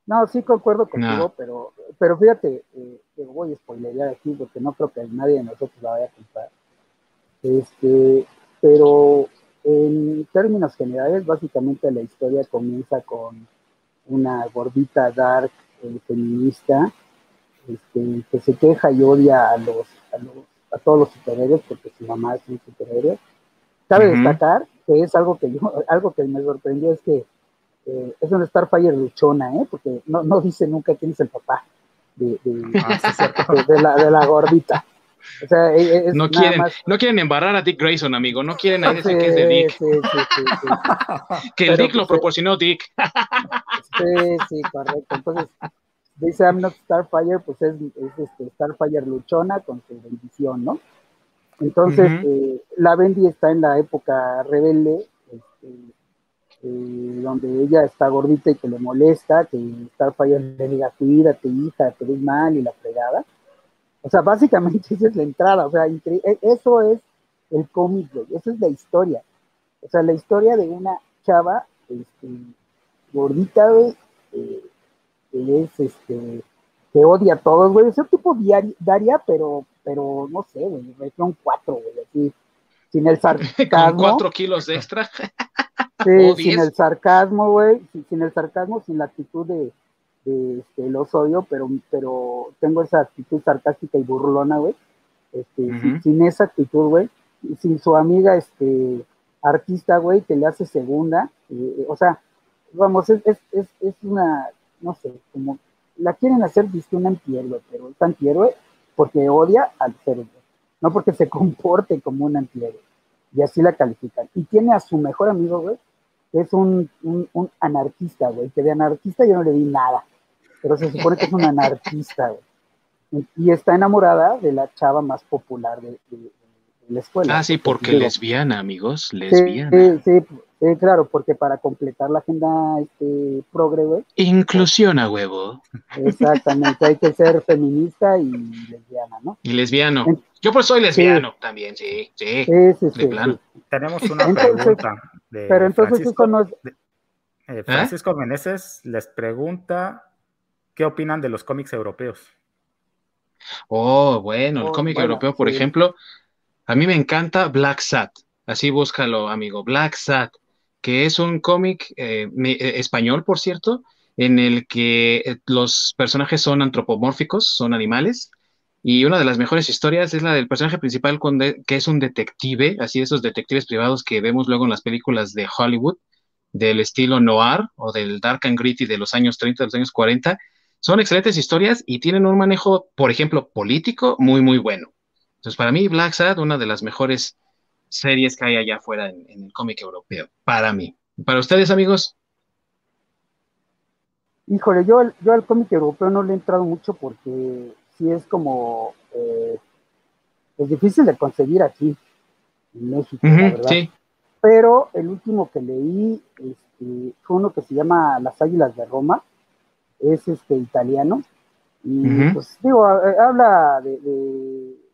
no. sí concuerdo contigo, pero, pero fíjate, eh, voy a spoilerear aquí porque no creo que nadie de nosotros la vaya a contar. Este, pero en términos generales, básicamente la historia comienza con una gordita dark eh, feminista este, que se queja y odia a los, a todos los superhéroes porque su mamá es un superhéroe. Cabe destacar que es algo que yo, algo que me sorprendió es que eh, es una Starfire luchona, ¿eh? porque no, no dice nunca quién es el papá de, ah, la, de la gordita. O sea, e, no, quieren, no quieren embarrar a Dick Grayson, amigo. No quieren a decir que es de Dick. que el Dick lo pues, proporcionó Dick. sí, sí, correcto. Entonces, dice I'm not Starfire, pues es, este, Starfire luchona con su bendición, ¿no? Entonces, eh, la Bendy está en la época rebelde, este, eh, donde ella está gordita y que le molesta, que Starfire le diga, cuídate, hija, te ves mal y la fregada. O sea, básicamente esa es la entrada, o sea, e, eso es el cómic, güey, esa es la historia. O sea, la historia de una chava este, gordita, güey, eh, que es, este, que odia a todos, güey, es un tipo Daria, pero, pero no sé, güey, son cuatro, güey, así, sin el sarcasmo. Con cuatro kilos extra. sí, sin el sarcasmo, güey, sin el sarcasmo, sin la actitud de este, los odio, pero, pero tengo esa actitud sarcástica y burlona, güey. Este, sin, esa actitud, güey, sin su amiga, este, artista, güey, que le hace segunda, eh, o sea, vamos, es, es, es, una, no sé, como, la quieren hacer, viste, un antihéroe, pero es antihéroe porque odia al ser, no porque se comporte como un antihéroe, y así la califican. Y tiene a su mejor amigo, güey, que es un, un anarquista, güey, que de anarquista yo no le di nada pero se supone que es una anarquista, Y está enamorada de la chava más popular de, la escuela. Ah, sí, porque lesbiana, amigos, lesbiana. Sí, sí, claro, porque para completar la agenda este, progre, güey. Inclusión a huevo. Exactamente, hay que ser feminista y lesbiana, ¿no? Y lesbiano. Yo pues soy lesbiano también, sí, sí. Sí, sí, Tenemos una pregunta. De pero entonces Francisco, eso no es... Eh, Francisco Meneses les pregunta ¿Qué opinan de los cómics europeos? Oh, bueno, el oh, cómic europeo, por ejemplo, a mí me encanta Black Sat. Así búscalo, amigo. Black Sat, que es un cómic eh, eh, español, por cierto, en el que eh, los personajes son antropomórficos, son animales. Y una de las mejores historias es la del personaje principal, que es un detective, así esos detectives privados que vemos luego en las películas de Hollywood, del estilo noir o del dark and gritty de los años 30, de los años 40 son excelentes historias y tienen un manejo, por ejemplo, político muy, muy bueno. Entonces, para mí, Black Sad, una de las mejores series que hay allá afuera en, el cómic europeo, para mí. ¿Para ustedes, amigos? Híjole, yo, yo al cómic europeo no le he entrado mucho porque sí es como, eh, es difícil de conseguir aquí, en México, verdad. Sí. Pero el último que leí este, fue uno que se llama Las Águilas de Roma, es este italiano Y pues digo, habla de,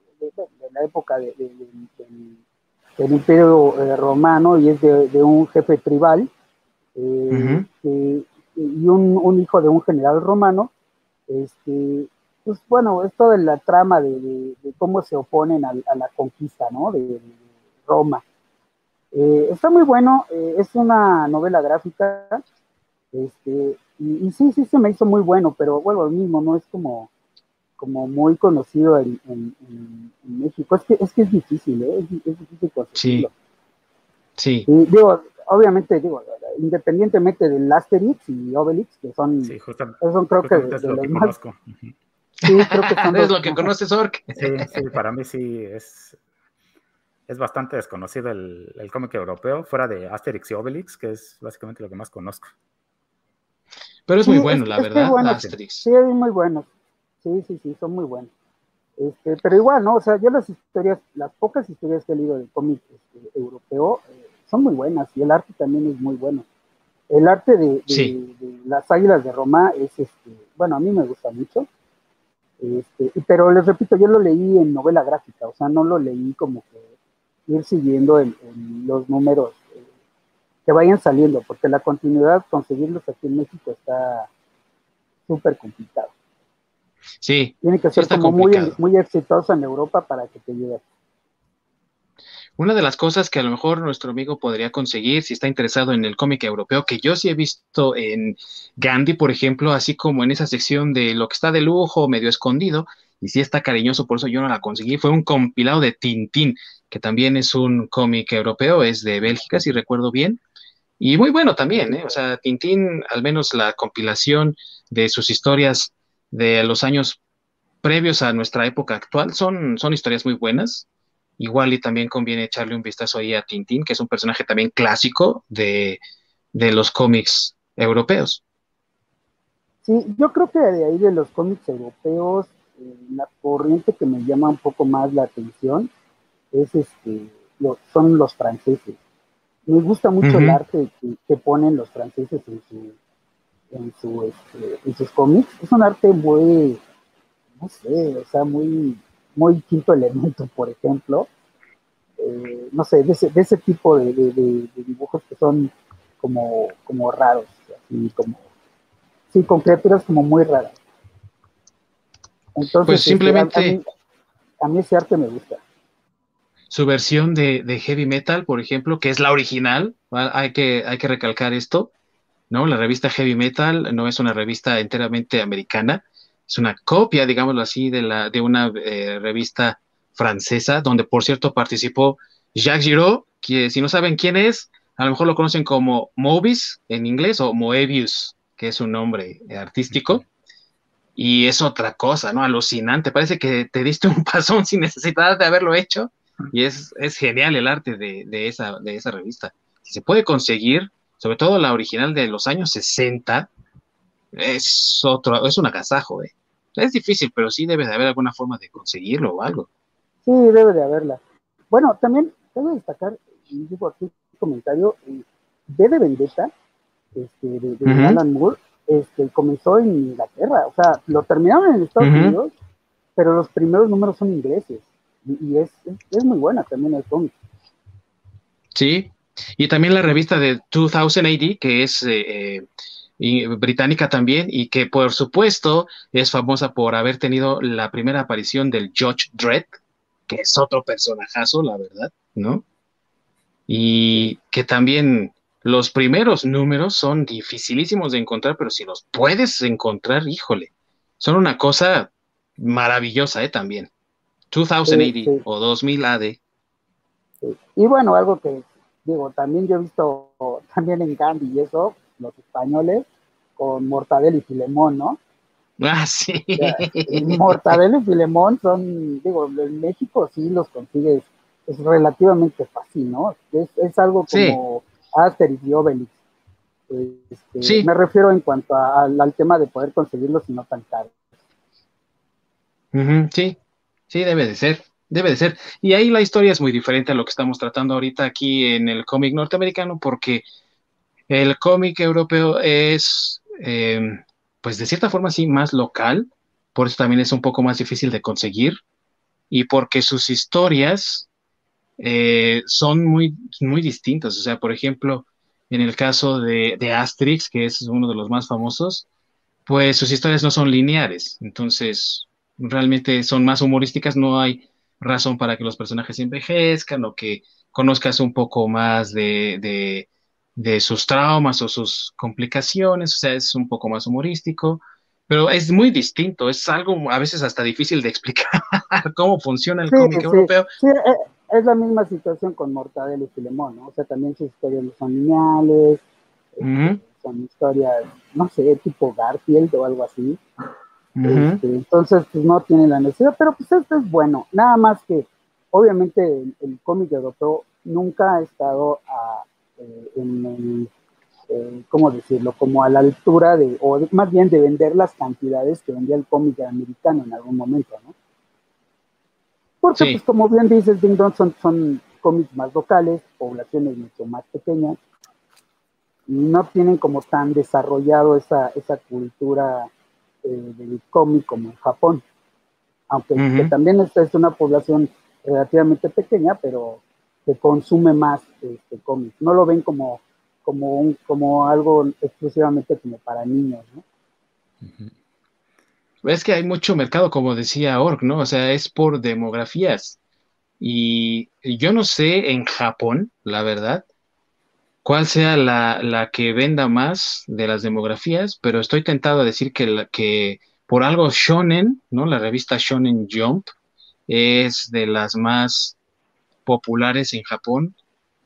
la época del Imperio eh, Romano y es de, un jefe tribal eh, y un, hijo de un general romano. Este, pues bueno, es toda la trama de, cómo se oponen a, la conquista, ¿no? De, Roma. está muy bueno, es una novela gráfica, este, y, sí, sí se me hizo muy bueno, pero bueno, lo mismo, no es como, como muy conocido en, México. Es que, es que es difícil, ¿eh? es, difícil conseguirlo. Sí. sí. digo, obviamente, digo, independientemente del Asterix y Obelix, que son, sí, son creo que, de, los más... Sí, creo que son es lo que conoces, Ork. Sí, sí, para mí sí es, es bastante desconocido el, el cómic europeo, fuera de Asterix y Obelix, que es básicamente lo que más conozco. Pero es muy bueno, la verdad, Sí, es muy bueno. Sí, sí, sí, son muy buenos. Este, pero igual, ¿no? O sea, yo las historias, las pocas historias que he leído de cómic este, europeo eh, son muy buenas y el arte también es muy bueno. El arte de, las águilas de Roma es, este, bueno, a mí me gusta mucho. Este, pero les repito, yo lo leí en novela gráfica, o sea, no lo leí como que ir siguiendo en los números que vayan saliendo, porque la continuidad, conseguirlos aquí en México está súper complicado. Sí. Tiene que ser como muy, muy exitosa en Europa para que te llegue. Una de las cosas que a lo mejor nuestro amigo podría conseguir si está interesado en el cómic europeo, que yo sí he visto en Gandhi, por ejemplo, así como en esa sección de lo que está de lujo, medio escondido, y sí está cariñoso, por eso yo no la conseguí, fue un compilado de Tintín, que también es un cómic europeo, es de Bélgica, si recuerdo bien, y muy bueno también, ¿eh? O sea, Tintín, al menos la compilación de sus historias de los años previos a nuestra época actual, son, son historias muy buenas. Igual y también conviene echarle un vistazo ahí a Tintín, que es un personaje también clásico de, los cómics europeos. Sí, yo creo que de ahí de los cómics europeos, eh, la corriente que me llama un poco más la atención es este, son los franceses. Me gusta mucho el arte que, ponen los franceses en, su, en, su, este, en sus cómics. Es un arte muy, no sé, o sea, muy, muy quinto elemento, por ejemplo. Eh, no sé, de ese, de ese tipo de, dibujos que son como, como raros, así como, sí, con criaturas como muy raras. Entonces, pues este, simplemente... a mí ese arte me gusta su versión de, heavy metal, por ejemplo, que es la original, hay que, hay que recalcar esto, ¿no? La revista Heavy Metal no es una revista enteramente americana, es una copia, digámoslo así, de, la, de una eh, revista francesa, donde por cierto participó Jacques Giraud, que si no saben quién es, a lo mejor lo conocen como Mobius en inglés o Moebius, que es un nombre artístico. Y es otra cosa, ¿no? Alucinante. Parece que te diste un pasón sin necesidad de haberlo hecho y es, genial el arte de, esa, de esa revista. Si se puede conseguir, sobre todo la original de los años 60, es otro, es un agasajo, ¿eh? Es difícil, pero sí debe de haber alguna forma de conseguirlo o algo. Sí, debe de haberla. Bueno, también debo destacar, y digo aquí un comentario, eh, de Vendetta, este, de, Alan Moore, este, comenzó en Inglaterra, o sea, lo terminaron en Estados Unidos, pero los primeros números son ingleses y es, es, muy buena también el cómic. Sí, y también la revista de 2000 AD, que es eh, eh, británica también, y que por supuesto es famosa por haber tenido la primera aparición del Judge Dredd, que es otro personajazo, la verdad, ¿no? Y que también los primeros números son dificilísimos de encontrar, pero si los puedes encontrar, híjole, son una cosa maravillosa, ¿eh? También. 2080 o 2000 AD. Y bueno, algo que digo, también yo he visto también en Gandhi y eso, los españoles, con Mortadelo y Filemón, ¿no? Ah, sí. Mortadelo y Filemón son, digo, en México sí los consigues, es relativamente fácil, ¿no? Es, algo como Asterix y Obelix. Este, sí. Me refiero en cuanto al tema de poder conseguirlos y no tan caro. sí, Sí, debe de ser, debe de ser. Y ahí la historia es muy diferente a lo que estamos tratando ahorita aquí en el cómic norteamericano, porque el cómic europeo es, em, pues de cierta forma sí, más local, por eso también es un poco más difícil de conseguir y porque sus historias eh, son muy, muy distintas. O sea, por ejemplo, en el caso de, de, Asterix, que es uno de los más famosos, pues sus historias no son lineares, entonces realmente son más humorísticas, no hay razón para que los personajes envejezcan o que conozcas un poco más de, de, sus traumas o sus complicaciones, o sea, es un poco más humorístico, pero es muy distinto, es algo a veces hasta difícil de explicar cómo funciona el cómic europeo. Sí, eh, es la misma situación con Mortadelo y Filemón, ¿no? O sea, también sus historias no son lineales, este, son historias, no sé, tipo Garfield o algo así. Este, entonces, pues no tiene la necesidad, pero pues esto es bueno. Nada más que, obviamente, el, cómic europeo nunca ha estado a, eh, en el, eh, ¿cómo decirlo? Como a la altura de, o más bien de vender las cantidades que vendía el cómic americano en algún momento, ¿no? Porque, pues como bien dices, Ding Dong son, son cómics más locales, poblaciones mucho más pequeñas, y no tienen como tan desarrollado esa, esa cultura del cómic como en Japón. Aunque también esta es una población relativamente pequeña, pero que consume más este cómic. No lo ven como, como, un, como algo exclusivamente como para niños, ¿no? Es que hay mucho mercado, como decía Org, ¿no? O sea, es por demografías. Y yo no sé en Japón, la verdad, cuál sea la, que venda más de las demografías, pero estoy tentado a decir que, que por algo Shonen, ¿no? La revista Shonen Jump es de las más populares en Japón,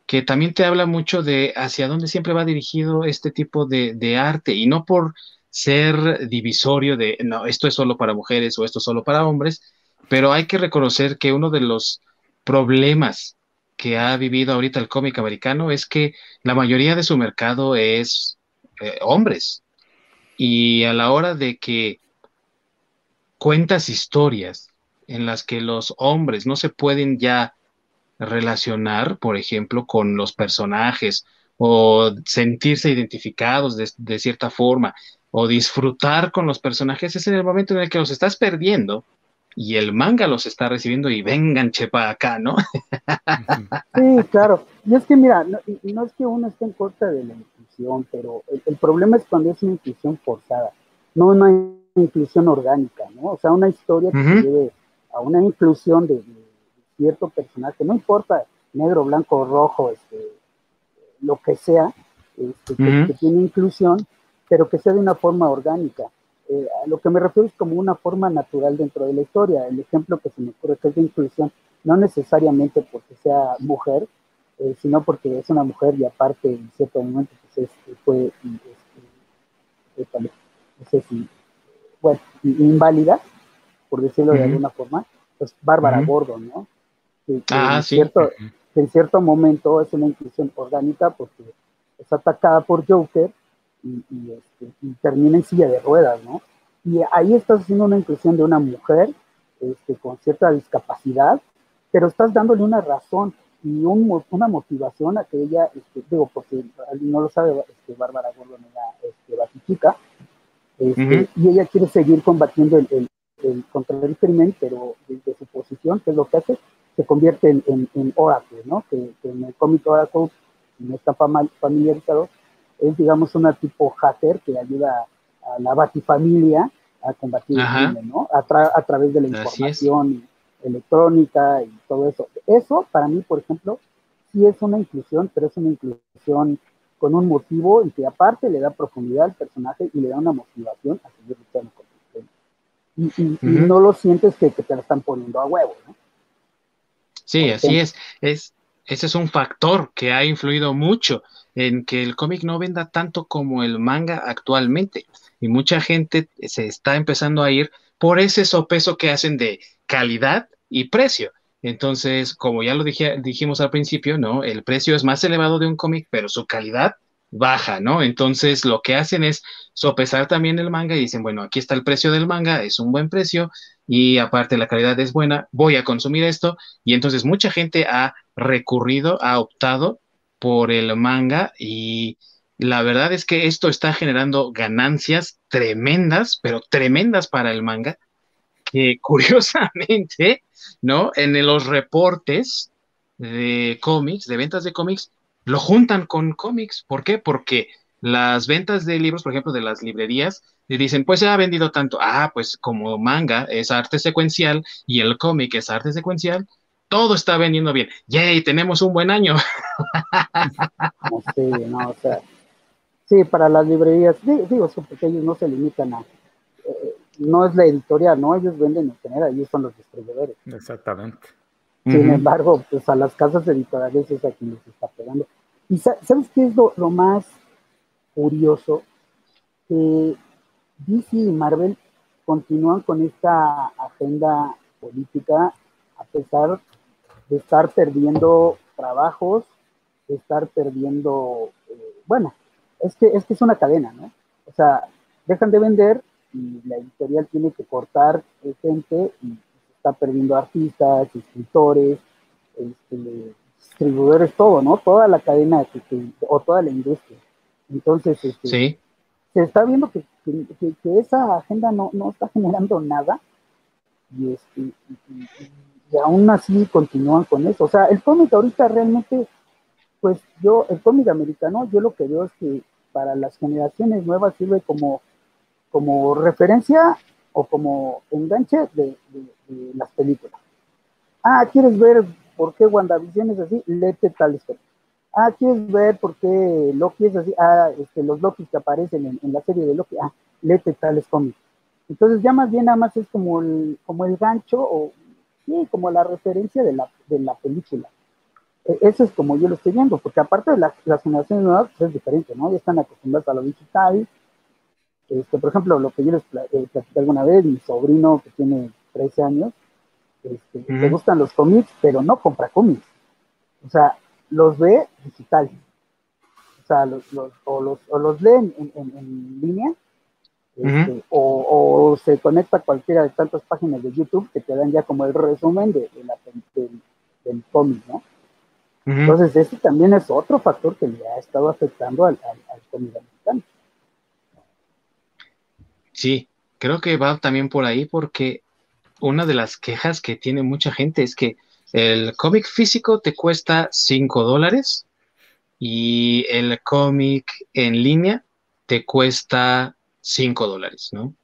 que también te habla mucho de hacia dónde siempre va dirigido este tipo de, de arte, y no por ser divisorio de, no, esto es solo para mujeres o esto es solo para hombres, pero hay que reconocer que uno de los problemas que ha vivido ahorita el cómic americano es que la mayoría de su mercado es eh, hombres. Y a la hora de que cuentas historias en las que los hombres no se pueden ya relacionar, por ejemplo, con los personajes o sentirse identificados de, de cierta forma o disfrutar con los personajes, es en el momento en el que los estás perdiendo y el manga los está recibiendo y vengan chepa acá, ¿no? sí, claro. Y es que mira, no, no es que uno esté en contra de la inclusión, pero el, problema es cuando es una inclusión forzada, no una inclusión orgánica, ¿no? O sea, una historia que lleve a una inclusión de, cierto personaje, no importa negro, blanco, rojo, este, lo que sea, este, que tiene inclusión, pero que sea de una forma orgánica. Eh, a lo que me refiero es como una forma natural dentro de la historia. El ejemplo que se me ocurre que es de inclusión, no necesariamente porque sea mujer, eh, sino porque es una mujer y aparte en cierto momento pues, fue, este, no sé si, bueno, inválida, por decirlo de alguna forma, pues Bárbara Gordon, ¿no? Que, ah, en cierto, que en cierto momento es una inclusión orgánica porque es atacada por Joker este, y, termina en silla de ruedas, ¿no? Y ahí estás haciendo una inclusión de una mujer este, con cierta discapacidad, pero estás dándole una razón y una motivación a que ella, este, digo, porque no lo sabe, este, Bárbara Gordon era este, batichica, este, y ella quiere seguir combatiendo el, el, contra el crimen, pero desde su posición, que es lo que hace, se convierte en, en, Oracle, ¿no? Que, en el cómic Oracle no está familiarizado, es, digamos, una tipo hacker que ayuda a la batifamilia a combatir el crimen, ¿no? A, a, través de la información electrónica y todo eso. Eso, para mí, por ejemplo, sí es una inclusión, pero es una inclusión con un motivo y que aparte le da profundidad al personaje y le da una motivación a seguir luchando con el crimen. Y, y, no lo sientes que, que, te la están poniendo a huevo, ¿no? Sí, así es. es. Ese es un factor que ha influido mucho en que el cómic no venda tanto como el manga actualmente. Y mucha gente se está empezando a ir por ese sopeso que hacen de calidad y precio. Entonces, como ya lo dijimos al principio, ¿no? El precio es más elevado de un cómic, pero su calidad baja, ¿no? Entonces, lo que hacen es sopesar también el manga y dicen, bueno, aquí está el precio del manga, es un buen precio y aparte la calidad es buena, voy a consumir esto. Y entonces mucha gente ha recurrido, ha optado por el manga y la verdad es que esto está generando ganancias tremendas, pero tremendas para el manga, que curiosamente, ¿no? En los reportes de cómics, de ventas de cómics, lo juntan con cómics. ¿Por qué? Porque las ventas de libros, por ejemplo, de las librerías, dicen, pues se ha vendido tanto. Ah, pues como manga es arte secuencial y el cómic es arte secuencial, todo está vendiendo bien. ¡Yay! Tenemos un buen año. sí, no, o sea, sí, para las librerías, digo, porque ellos no se limitan a, eh, no es la editorial, ¿no? Ellos venden en general, ellos son los distribuidores. Exactamente. Sin embargo, pues a las casas editoriales es a quien les está pegando. Y ¿sabes qué es lo, lo más curioso? Que DC y Marvel continúan con esta agenda política a pesar de estar perdiendo trabajos, de estar perdiendo, eh, bueno, es que, es que es una cadena, ¿no? O sea, dejan de vender y la editorial tiene que cortar gente y está perdiendo artistas, escritores, este, distribuidores, todo, ¿no? Toda la cadena o toda la industria. Entonces, este, se está viendo que, esa agenda no, no, está generando nada y, este, y, aún así continúan con eso. O sea, el cómic ahorita realmente, pues yo, el cómic americano, yo lo que veo es que para las generaciones nuevas sirve como, como referencia o como enganche de, las películas. Ah, ¿quieres ver por qué WandaVision es así? Lete tal historia. Ah, ¿quieres ver por qué Loki es así? Ah, este, los Loki que aparecen en, la serie de Loki. Ah, lete tales cómics. Entonces ya más bien nada más es como el, como el gancho o sí, como la referencia de la, de la película. E, eso es como yo lo estoy viendo, porque aparte de las generaciones nuevas pues es diferente, ¿no? Ya están acostumbrados a lo digital. Este, por ejemplo, lo que yo les eh, platicé alguna vez, mi sobrino que tiene 13 años, este, le gustan los cómics, pero no compra cómics. O sea, los ve digital. O sea, los, o, los, o los lee en, línea, este, o, se conecta a cualquiera de tantas páginas de YouTube que te dan ya como el resumen de, la, del, cómic, ¿no? Entonces, este también es otro factor que le ha estado afectando al, al, cómic americano. Sí, creo que va también por ahí porque una de las quejas que tiene mucha gente es que el cómic físico te cuesta 5 dólares y el cómic en línea te cuesta 5 dólares, ¿no?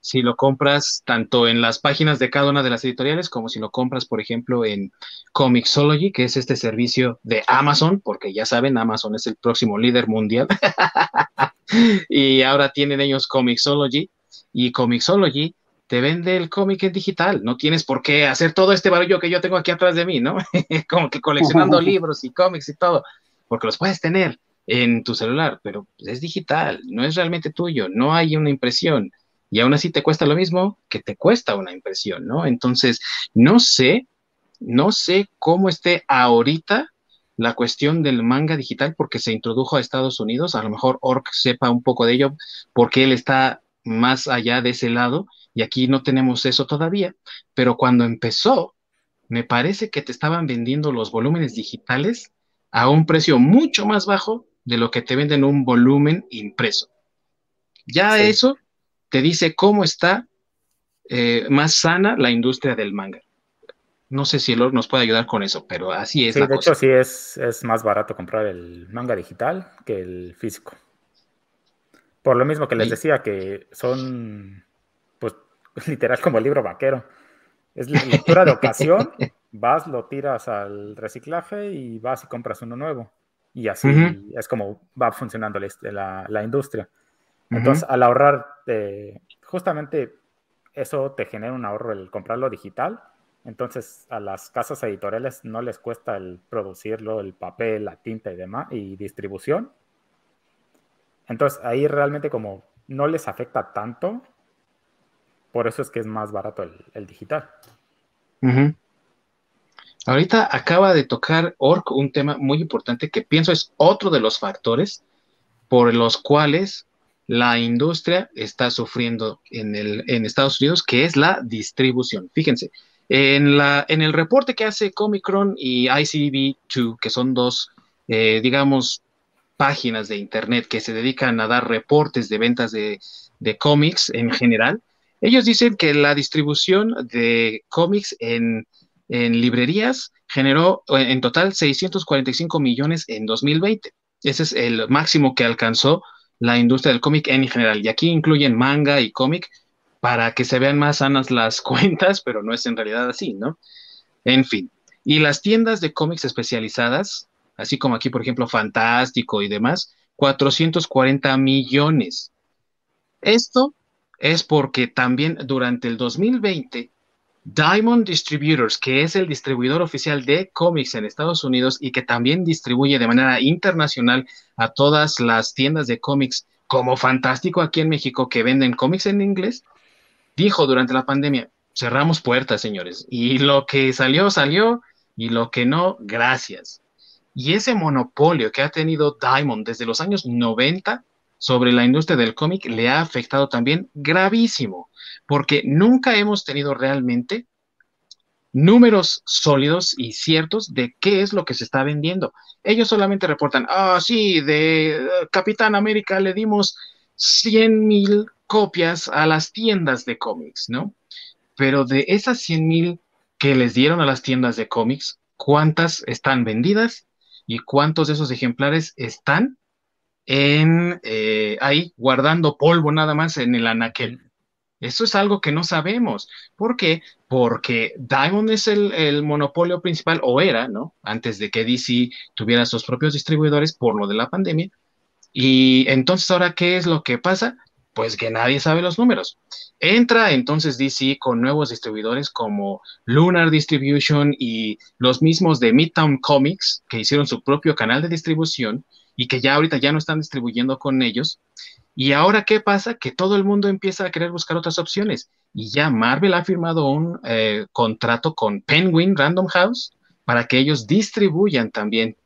Si lo compras tanto en las páginas de cada una de las editoriales como si lo compras, por ejemplo, en Comixology, que es este servicio de Amazon, porque ya saben, Amazon es el próximo líder mundial. y ahora tienen ellos Comixology y Comixology te vende el cómic en digital, no tienes por qué hacer todo este barullo que yo tengo aquí atrás de mí, ¿no? Como que coleccionando libros y cómics y todo, porque los puedes tener en tu celular, pero es digital, no es realmente tuyo, no hay una impresión y aún así te cuesta lo mismo que te cuesta una impresión, ¿no? Entonces, no sé, no sé cómo esté ahorita la cuestión del manga digital porque se introdujo a Estados Unidos, a lo mejor Orc sepa un poco de ello porque él está más allá de ese lado y aquí no tenemos eso todavía, pero cuando empezó, me parece que te estaban vendiendo los volúmenes digitales a un precio mucho más bajo de lo que te venden un volumen impreso. Ya eso te dice cómo está eh, más sana la industria del manga. No sé si el nos puede ayudar con eso, pero así es. Sí, de hecho sí es, es más barato comprar el manga digital que el físico. Por lo mismo que les decía que son literal como el libro vaquero. Es lectura de ocasión, vas, lo tiras al reciclaje y vas y compras uno nuevo. Y así es como va funcionando la, la, industria. Entonces, al ahorrar, justamente eso te genera un ahorro el comprarlo digital. Entonces, a las casas editoriales no les cuesta el producirlo, el papel, la tinta y demás, y distribución. Entonces, ahí realmente como no les afecta tanto por eso es que es más barato el, digital. Ahorita acaba de tocar Orc un tema muy importante que pienso es otro de los factores por los cuales la industria está sufriendo en, el, en Estados Unidos, que es la distribución. Fíjense, en, la, en el reporte que hace Comicron y ICB2, que son dos, eh, digamos, páginas de Internet que se dedican a dar reportes de ventas de, de cómics en general, Ellos dicen que la distribución de cómics en, en librerías generó en total 645 millones en 2020. Ese es el máximo que alcanzó la industria del cómic en general. Y aquí incluyen manga y cómic para que se vean más sanas las cuentas, pero no es en realidad así, ¿no? En fin. Y las tiendas de cómics especializadas, así como aquí, por ejemplo, Fantástico y demás, 440 millones. Esto es porque también durante el 2020 Diamond Distributors, que es el distribuidor oficial de cómics en Estados Unidos y que también distribuye de manera internacional a todas las tiendas de cómics como Fantástico aquí en México que venden cómics en inglés, dijo durante la pandemia, cerramos puertas, señores, y lo que salió, salió, y lo que no, gracias. Y ese monopolio que ha tenido Diamond desde los años 90 sobre la industria del cómic le ha afectado también gravísimo porque nunca hemos tenido realmente números sólidos y ciertos de qué es lo que se está vendiendo. Ellos solamente reportan, ah, sí, de eh, Capitán América le dimos 100 mil copias a las tiendas de cómics, ¿no? Pero de esas 100 mil que les dieron a las tiendas de cómics, ¿cuántas están vendidas y cuántos de esos ejemplares están en eh, ahí guardando polvo nada más en el anaquel? Eso es algo que no sabemos. ¿Por qué? Porque Diamond es el, monopolio principal, o era, ¿no? Antes de que DC tuviera sus propios distribuidores por lo de la pandemia. Y entonces, ¿ahora qué es lo que pasa? Pues que nadie sabe los números. Entra entonces DC con nuevos distribuidores como Lunar Distribution y los mismos de Midtown Comics, que hicieron su propio canal de distribución y que ya ahorita ya no están distribuyendo con ellos y ahora, ¿qué pasa? Que todo el mundo empieza a querer buscar otras opciones. Y ya Marvel ha firmado un eh, contrato con Penguin Random House para que ellos distribuyan también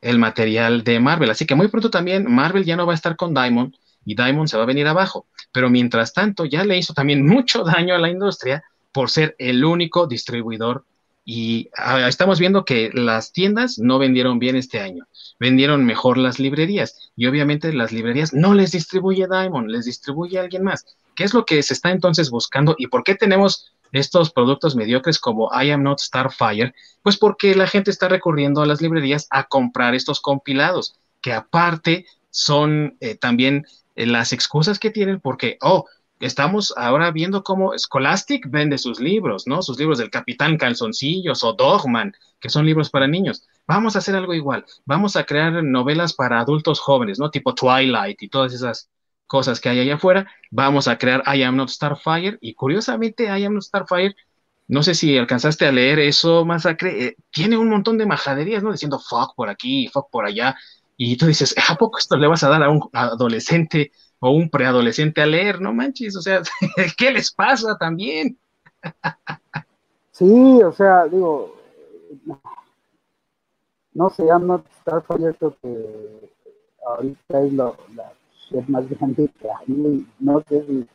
el material de Marvel. Así que muy pronto también Marvel ya no va a estar con Diamond y Diamond se va a venir abajo. Pero mientras tanto, ya le hizo también mucho daño a la industria por ser el único distribuidor y ah, estamos viendo que las tiendas no vendieron bien este año, vendieron mejor las librerías y obviamente las librerías no les distribuye Diamond, les distribuye alguien más. ¿Qué es lo que se está entonces buscando y por qué tenemos estos productos mediocres como I Am Not Starfire? Pues porque la gente está recurriendo a las librerías a comprar estos compilados, que aparte son eh, también eh, las excusas que tienen porque, oh, estamos ahora viendo cómo Scholastic vende sus libros, ¿no? Sus libros del Capitán Calzoncillos o Dogman, que son libros para niños. Vamos a hacer algo igual. Vamos a crear novelas para adultos jóvenes, ¿no? Tipo Twilight y todas esas cosas que hay allá afuera. Vamos a crear I Am Not Starfire. Y curiosamente, I Am Not Starfire, no sé si alcanzaste a leer eso, Masacre, eh, tiene un montón de majaderías, ¿no? Diciendo fuck por aquí, fuck por allá. Y tú dices, ¿a poco esto le vas a dar a un adolescente o un preadolescente a leer, no manches, o sea, ¿qué les pasa también? sí, o sea, digo, no sé, I'm Starfire, creo que ahorita es lo, más grande que hay, no sé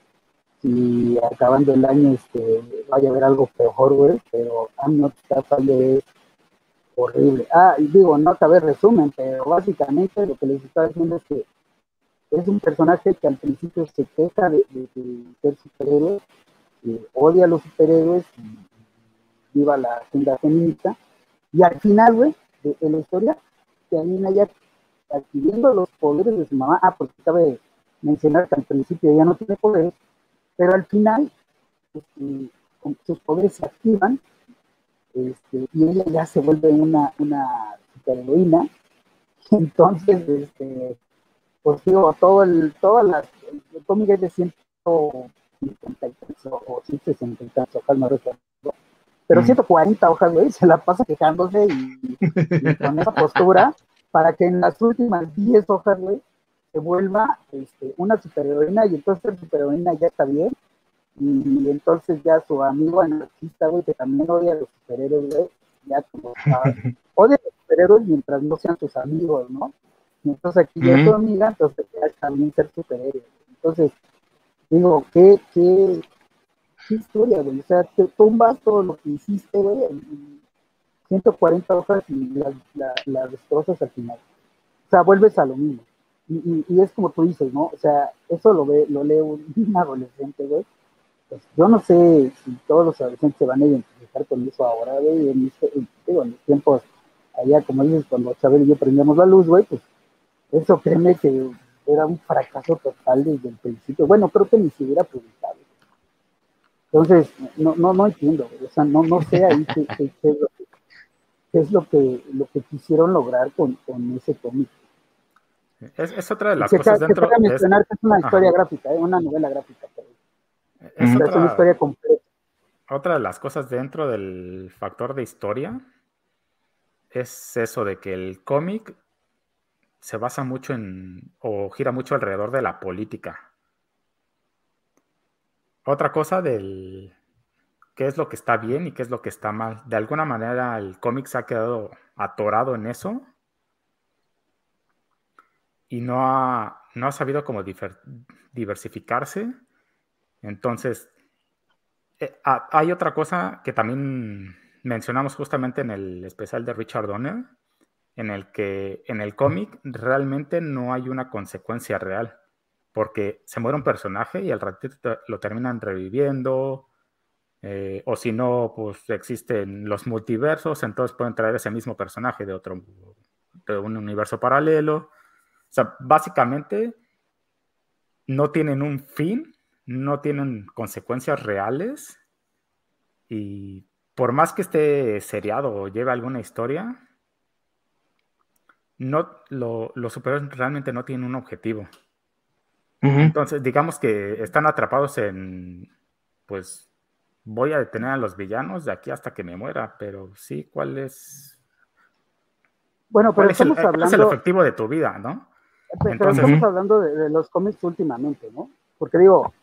si, acabando el año este, vaya a haber algo peor, güey, pero I'm not Starfire es horrible. Ah, digo, no acabé resumen, pero básicamente lo que les estaba diciendo es que es un personaje que al principio se queja de, ser superhéroe, odia a los superhéroes, viva la agenda feminista, y al final, güey, de, la historia, termina ya adquiriendo los poderes de su mamá. Ah, porque cabe mencionar que al principio ella no tiene poderes, pero al final este, sus poderes se activan este, y ella ya se vuelve una, una superheroína. Entonces, este, pues digo, todo el, todas las, el cómic es de 153 o 160 hojas, no recuerdo. Pero 140 hojas, güey, se la pasa quejándose y, con esa postura para que en las últimas 10 hojas, güey, se vuelva este, una superheroína y entonces la superheroína ya está bien. Y, entonces ya su amigo anarquista, güey, que también odia a los superhéroes, güey, ya como odia a los superhéroes mientras no sean sus amigos, ¿no? Entonces aquí ya tu amiga, entonces ya también ser superhéroe. Entonces, digo, ¿qué, qué, qué historia, güey? O sea, te tumbas todo lo que hiciste, güey, en 140 hojas y la, la, destrozas al final. O sea, vuelves a lo mismo. Y, y, es como tú dices, ¿no? O sea, eso lo ve, lo lee un, adolescente, güey. pues yo no sé si todos los adolescentes se van a identificar con eso ahora, güey, en, este, en, los tiempos allá, como dices, cuando Chabel y yo prendíamos la luz, güey, pues eso créeme que era un fracaso total desde el principio. Bueno, creo que ni se hubiera publicado. Entonces, no, no, no entiendo, o sea, no, no sé ahí qué, qué, es, lo que, qué es lo que, lo que quisieron lograr con, con ese cómic. Es, es, otra de las cosas dentro... de mencionar que es una historia gráfica, ¿eh? una novela gráfica. Pero es, otra, es una historia completa. Otra de las cosas dentro del factor de historia es eso de que el cómic se basa mucho en, o gira mucho alrededor de la política. Otra cosa del qué es lo que está bien y qué es lo que está mal. De alguna manera el cómic se ha quedado atorado en eso y no ha, no ha sabido como diversificarse. Entonces, eh, hay otra cosa que también mencionamos justamente en el especial de Richard Donner, en el que en el cómic realmente no hay una consecuencia real, porque se muere un personaje y al ratito lo terminan reviviendo, eh, o si no, pues existen los multiversos, entonces pueden traer ese mismo personaje de otro, de un universo paralelo. O sea, básicamente no tienen un fin, no tienen consecuencias reales y por más que esté seriado o lleve alguna historia, no, lo, los superhéroes realmente no tienen un objetivo. Entonces, digamos que están atrapados en, pues, voy a detener a los villanos de aquí hasta que me muera, pero sí, ¿cuál es? Bueno, pero estamos hablando... Es el objetivo de tu vida, ¿no? Pero, estamos hablando de, los cómics últimamente, ¿no? Porque digo,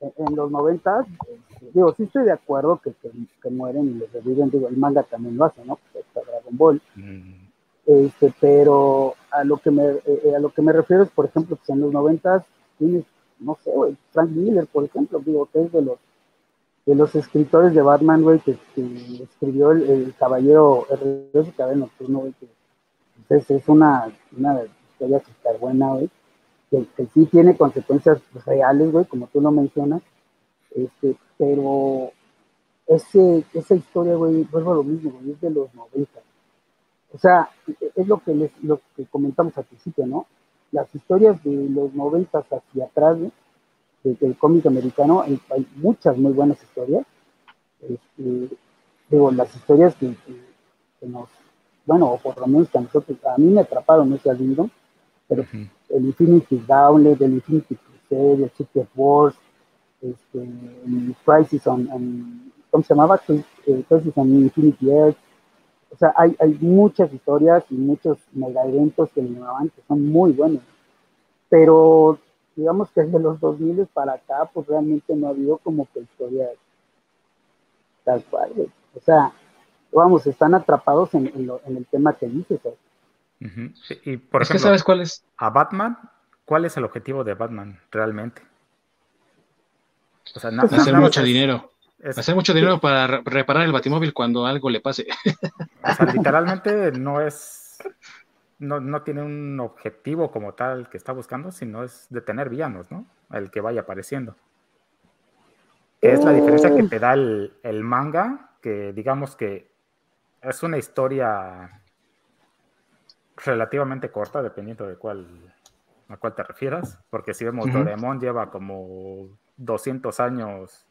en, los noventas, digo, sí estoy de acuerdo que, que, mueren y les reviven, digo, el manga también lo hace, ¿no? Dragon Ball. Mm. Este, pero a lo que me eh, a lo que me refiero es, por ejemplo, que en los noventas tienes, no sé, güey, Frank Miller, por ejemplo, digo, que es de los de los escritores de Batman, güey, que, escribió el, Caballero el Caballero Nocturno, güey, que pues, es, una, una historia súper buena, güey, que, que, sí tiene consecuencias reales, güey, como tú lo mencionas, este, pero ese, esa historia, güey, vuelvo lo mismo, güey, es de los 90, o sea, es lo que, les, lo que comentamos al principio, ¿no? Las historias de los noventas hacia atrás, del cómic americano, hay, muchas muy buenas historias. Este, digo, las historias que, nos, bueno, o por lo menos que a nosotros, a mí me atraparon ese libro, pero el Infinity Gauntlet, el Infinity Crusade, el Secret Wars, este, el Crisis on, ¿cómo se llamaba? Eh, Crisis on Infinity Earth, o sea, hay, hay muchas historias y muchos mega eventos que le llamaban que son muy buenos. Pero digamos que desde los 2000 para acá, pues realmente no ha habido como que historias tal cual. O sea, vamos, están atrapados en, el tema que dices. Y por ejemplo, ¿sabes cuál es? A Batman, ¿cuál es el objetivo de Batman realmente? O sea, pues hacer mucho dinero. Hacer mucho dinero para reparar el batimóvil cuando algo le pase. O sea, literalmente no es. No, tiene un objetivo como tal que está buscando, sino es detener villanos, ¿no? El que vaya apareciendo. Es la diferencia que te da el, manga, que digamos que es una historia relativamente corta, dependiendo de cuál a cuál te refieras, porque si vemos uh lleva como 200 años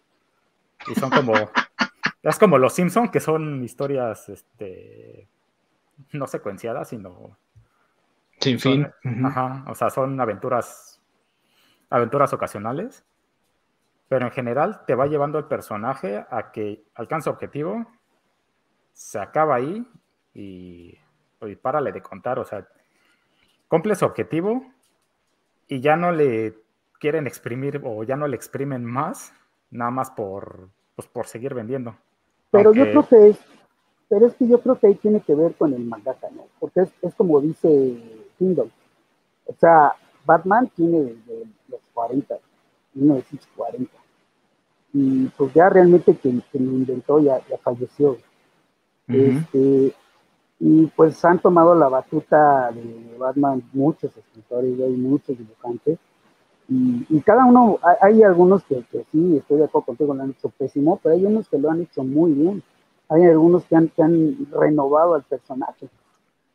y son como. es como los Simpson, que son historias este, no secuenciadas, sino. Sin fin. Ajá. O sea, son aventuras. Aventuras ocasionales. Pero en general te va llevando el personaje a que alcance objetivo. Se acaba ahí y. Y párale de contar. O sea, cumple su objetivo y ya no le quieren exprimir o ya no le exprimen más nada más por, pues, por seguir vendiendo. Pero yo creo que es, pero es que yo creo que ahí tiene que ver con el mangaka, ¿no? Porque es, es como dice Kindle. O sea, Batman tiene desde los 40, 1940. Y pues ya realmente quien, lo inventó ya, ya falleció. este, y pues han tomado la batuta de Batman muchos escritores y muchos dibujantes. Y, cada uno, hay, algunos que, sí, estoy de acuerdo contigo, lo han hecho pésimo, pero hay unos que lo han hecho muy bien. Hay algunos que han, que han renovado al personaje.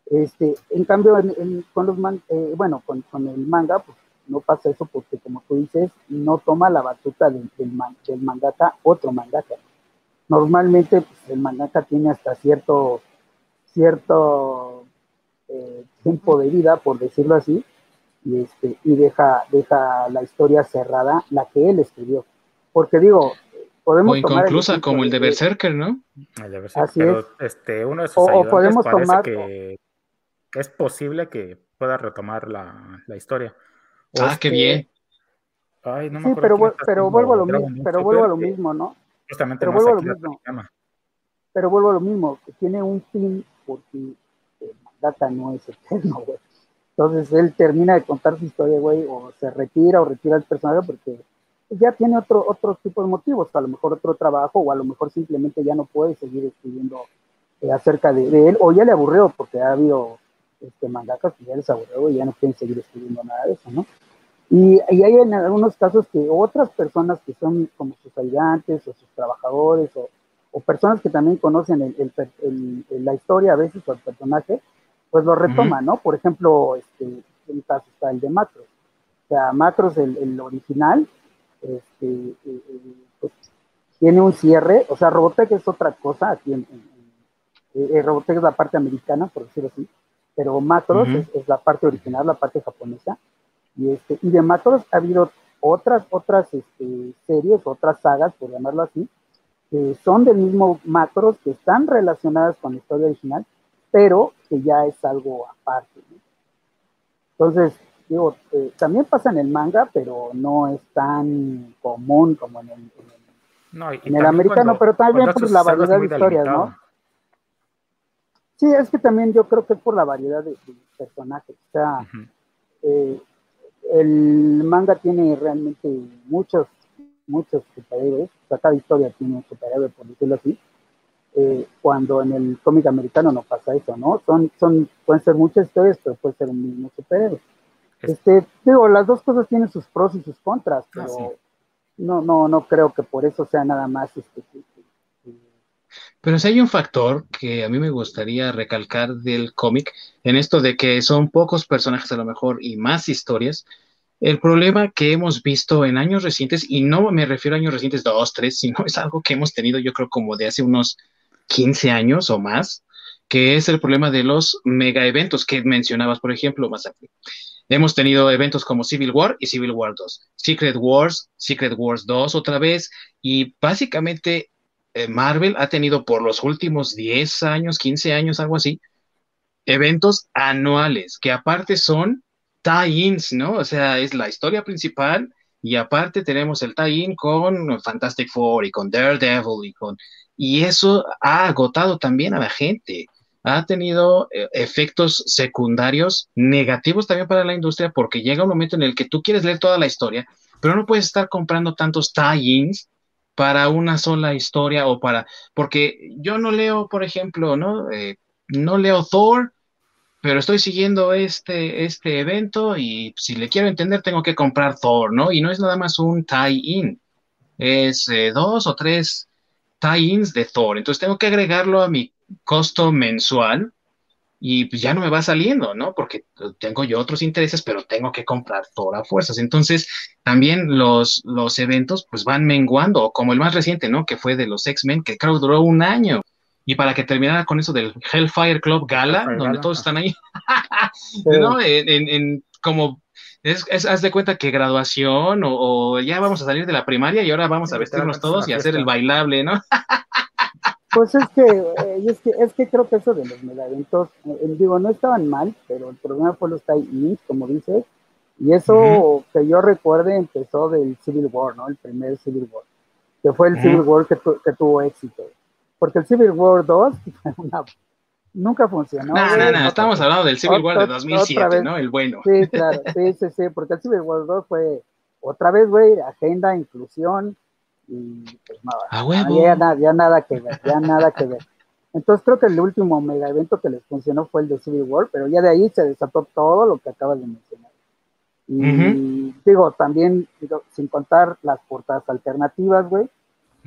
Este, en cambio, con los eh, bueno, con, el manga, pues no pasa eso porque, como tú dices, no toma la batuta del, del, mangaka otro mangaka. Normalmente, pues, el mangaka tiene hasta cierto, cierto eh, tiempo de vida, por decirlo así, y, este, y deja, deja la historia cerrada, la que él escribió. Porque digo, podemos o inconclusa como el de Berserker, ¿no? El de Berserker, pero este, uno de sus o, podemos tomar, que es posible que pueda retomar la, la historia. ah, qué bien. Ay, no me sí, pero, pero vuelvo a lo mismo, pero vuelvo a lo mismo, ¿no? Justamente pero vuelvo a lo mismo. Pero vuelvo a lo mismo, que tiene un fin porque el data no es eterno, güey. Entonces él termina de contar su historia, güey, o se retira o retira el personaje porque ya tiene otro, otro tipo de motivos, a lo mejor otro trabajo o a lo mejor simplemente ya no puede seguir escribiendo eh, acerca de, él o ya le aburrió porque ha habido este, mangakas que ya les aburrió y ya no quieren seguir escribiendo nada de eso, ¿no? Y, y, hay en algunos casos que otras personas que son como sus ayudantes o sus trabajadores o, o personas que también conocen el, el, la historia a veces o el personaje, pues lo retoman, ¿no? Por ejemplo, este, en caso está el de Macros. O sea, Macros, el, el original, este, eh, eh, pues, tiene un cierre, o sea, Robotech es otra cosa, aquí en, eh, Robotech es la parte americana, por decirlo así, pero Macros es, la parte original, la parte japonesa, y, este, y de Macros ha habido otras, otras este, series, otras sagas, por llamarlo así, que son del mismo Macros, que están relacionadas con la historia original, pero que ya es algo aparte. Entonces, digo, eh, también pasa en el manga, pero no es tan común como en el, en el, americano, pero también por la variedad de historias, ¿no? Sí, es que también yo creo que es por la variedad de, personajes. O sea, eh, el manga tiene realmente muchos, muchos superhéroes. O sea, cada historia tiene un superhéroe, por decirlo así. Eh, cuando en el cómic americano no pasa eso, ¿no? Son, son, pueden ser muchas historias, pero puede ser un mismo superhéroe. Este, digo, las dos cosas tienen sus pros y sus contras, ah, pero no, no, no creo que por eso sea nada más este, pero si hay un factor que a mí me gustaría recalcar del cómic, en esto de que son pocos personajes a lo mejor y más historias, el problema que hemos visto en años recientes, y no me refiero a años recientes dos, tres, sino es algo que hemos tenido yo creo como de hace unos 15 años o más, que es el problema de los mega eventos que mencionabas, por ejemplo, Masaki. Hemos tenido eventos como Civil War y Civil War 2, Secret Wars, Secret Wars 2 otra vez, y básicamente eh, Marvel ha tenido por los últimos 10 años, 15 años, algo así, eventos anuales, que aparte son tie-ins, ¿no? O sea, es la historia principal y aparte tenemos el tie-in con Fantastic Four y con Daredevil y con... Y eso ha agotado también a la gente. Ha tenido eh, efectos secundarios negativos también para la industria porque llega un momento en el que tú quieres leer toda la historia, pero no puedes estar comprando tantos tie-ins para una sola historia o para, porque yo no leo, por ejemplo, ¿no? Eh, no leo Thor, pero estoy siguiendo este, este evento y si le quiero entender tengo que comprar Thor, ¿no? Y no es nada más un tie-in, es eh, dos o tres tie-ins de Thor, entonces tengo que agregarlo a mi costo mensual y pues ya no me va saliendo, ¿no? Porque tengo yo otros intereses, pero tengo que comprar todas las fuerzas. Entonces, también los, los eventos pues van menguando, como el más reciente, ¿no? Que fue de los X-Men, que creo duró un año. Y para que terminara con eso del Hellfire Club Gala, donde todos están ahí, ¿no? En, como, es, haz de cuenta que graduación o, o, ya vamos a salir de la primaria y ahora vamos a vestirnos todos y hacer el bailable, ¿no? Pues es que, eh, es que, es que creo que eso de los mega eventos, eh, digo, no estaban mal, pero el problema fue los tie-ins, como dices, y eso que yo recuerde empezó del Civil War, ¿no? El primer Civil War, que fue el Civil War que, que, tuvo éxito. Porque el Civil War 2 nunca funcionó. No, no, no, estamos hablando del Civil War de 2007, ¿no? El bueno. Sí, claro, sí, sí, sí, porque el Civil War 2 fue otra vez, güey, agenda, inclusión, y pues nada, ya, nada que ver, ya nada que ver. Entonces creo que el último mega evento que les funcionó fue el de Civil War, pero ya de ahí se desató todo lo que acabas de mencionar. Y digo, también, sin contar las portadas alternativas, güey,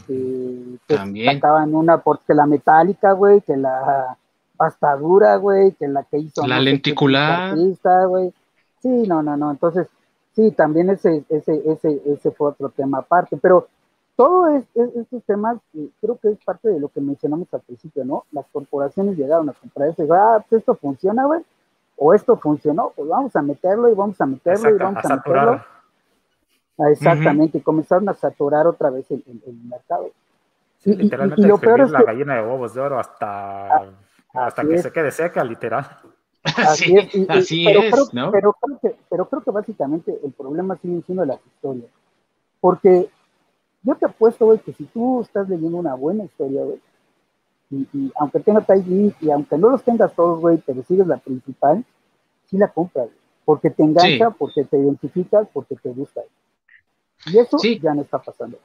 que, también. sacaban una, porque la metálica, güey, que la pastadura, güey, que la que hizo. La lenticular. güey. Sí, no, no, no. Entonces, sí, también ese, ese, ese, ese fue otro tema aparte. Pero todo estos temas, eh, creo que es parte de lo que mencionamos al principio, ¿no? Las corporaciones llegaron a comprar eso y ah, pues esto funciona, güey, o esto funcionó, pues vamos a meterlo y vamos a meterlo y vamos a, meterlo. Ah, exactamente, y comenzaron a saturar otra vez el, mercado. Sí, literalmente y, lo peor es la gallina de huevos de oro hasta, ah, hasta que se quede seca, literal. Así, es, así es ¿no? Pero creo, que, pero creo que básicamente el problema sigue siendo las historias. Porque yo te apuesto, güey, que si tú estás leyendo una buena historia, güey, y, aunque tenga tie y aunque no los tengas todos, güey, pero sigues la principal, sí la compras, porque te engancha, porque te identificas, porque te gusta. Y eso ya no está pasando.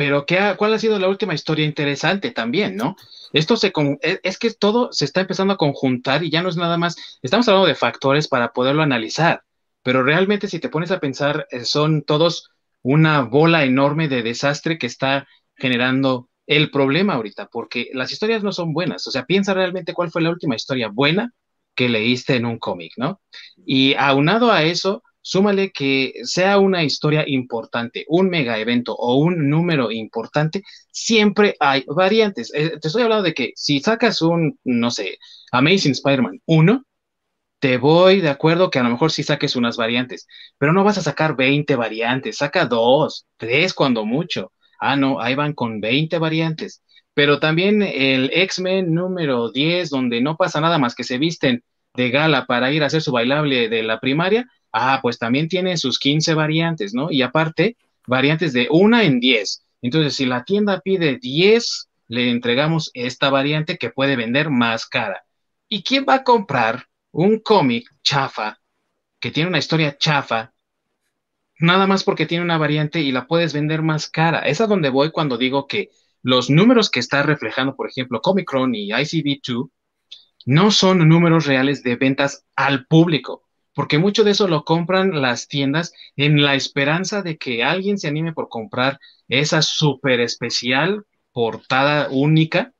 Pero ¿qué ¿cuál ha sido la última historia interesante también, no? Esto se e, es que todo se está empezando a conjuntar y ya no es nada más, estamos hablando de factores para poderlo analizar, pero realmente si te pones a pensar, eh, son todos una bola enorme de desastre que está generando el problema ahorita, porque las historias no son buenas. O sea, piensa realmente cuál fue la última historia buena que leíste en un cómic, ¿no? Y aunado a eso, súmale que sea una historia importante, un mega evento o un número importante, siempre hay variantes. Eh, te estoy hablando de que si sacas un, no sé, Amazing Spider-Man 1, te voy de acuerdo que a lo mejor sí saques unas variantes, pero no vas a sacar 20 variantes, saca dos, tres cuando mucho. Ah, no, ahí van con 20 variantes. Pero también el X-Men número 10, donde no pasa nada más que se visten de gala para ir a hacer su bailable de la primaria, ah, pues también tiene sus 15 variantes, ¿no? Y aparte, variantes de una en 10. Entonces, si la tienda pide 10, le entregamos esta variante que puede vender más cara. ¿Y quién va a comprar un cómic chafa, que tiene una historia chafa, nada más porque tiene una variante y la puedes vender más cara. Es a donde voy cuando digo que los números que está reflejando, por ejemplo, Comicron y ICB2, no son números reales de ventas al público, porque mucho de eso lo compran las tiendas en la esperanza de que alguien se anime por comprar esa súper especial portada única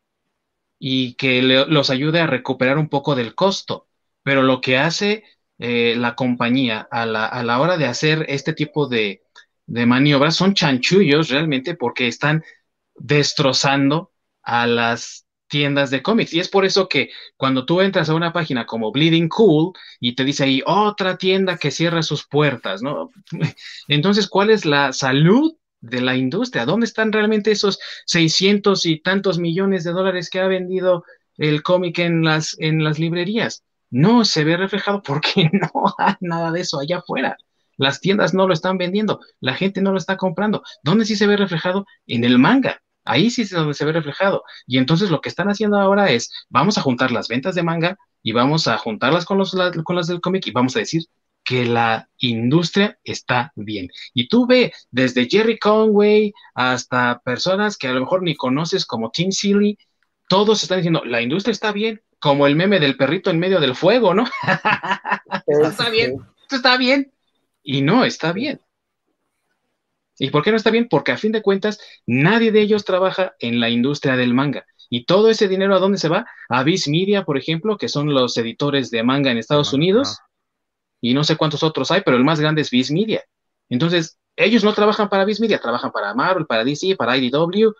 y que los ayude a recuperar un poco del costo. Pero lo que hace eh, la compañía a la, a la, hora de hacer este tipo de, de maniobras son chanchullos realmente porque están destrozando a las tiendas de cómics. Y es por eso que cuando tú entras a una página como Bleeding Cool y te dice ahí otra tienda que cierra sus puertas, ¿no? Entonces, ¿cuál es la salud de la industria? ¿Dónde están realmente esos 600 y tantos millones de dólares que ha vendido el cómic en las, en las librerías? no se ve reflejado porque no hay nada de eso allá afuera. Las tiendas no lo están vendiendo, la gente no lo está comprando. ¿Dónde sí se ve reflejado? En el manga. Ahí sí es donde se ve reflejado. Y entonces lo que están haciendo ahora es, vamos a juntar las ventas de manga y vamos a juntarlas con, los, con las del cómic y vamos a decir que la industria está bien. Y tú ve desde Jerry Conway hasta personas que a lo mejor ni conoces como Tim Seeley, todos están diciendo, la industria está bien, como el meme del perrito en medio del fuego, ¿no? esto está bien, esto está bien. Y no, está bien. ¿Y por qué no está bien? Porque a fin de cuentas, nadie de ellos trabaja en la industria del manga. Y todo ese dinero, ¿a dónde se va? A Viz Media, por ejemplo, que son los editores de manga en Estados Unidos. Y no sé cuántos otros hay, pero el más grande es Viz Media. Entonces, ellos no trabajan para Viz Media, trabajan para Marvel, para DC, para IDW.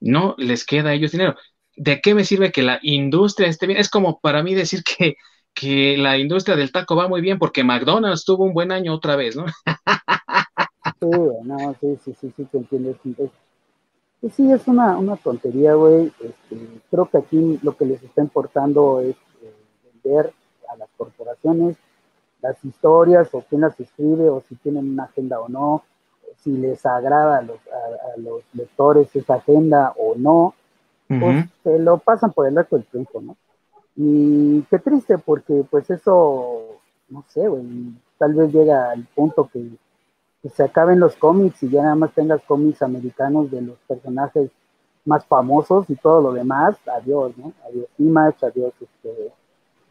No les queda a ellos dinero. ¿de qué me sirve que la industria esté bien? Es como para mí decir que, que la industria del taco va muy bien porque McDonald's tuvo un buen año otra vez, ¿no? sí, no, sí, sí, sí, sí, te entiendo. Sí, es una, una tontería, güey. Este, creo que aquí lo que les está importando es eh, vender a las corporaciones las historias o quién las escribe o si tienen una agenda o no, si les agrada a los, a los lectores esa agenda o no pues se lo pasan por el arco del triunfo, ¿no? Y qué triste, porque pues eso, no sé, güey, tal vez llega al punto que, se acaben los cómics y ya nada más tengas cómics americanos de los personajes más famosos y todo lo demás, adiós, ¿no? Adiós Image, adiós este,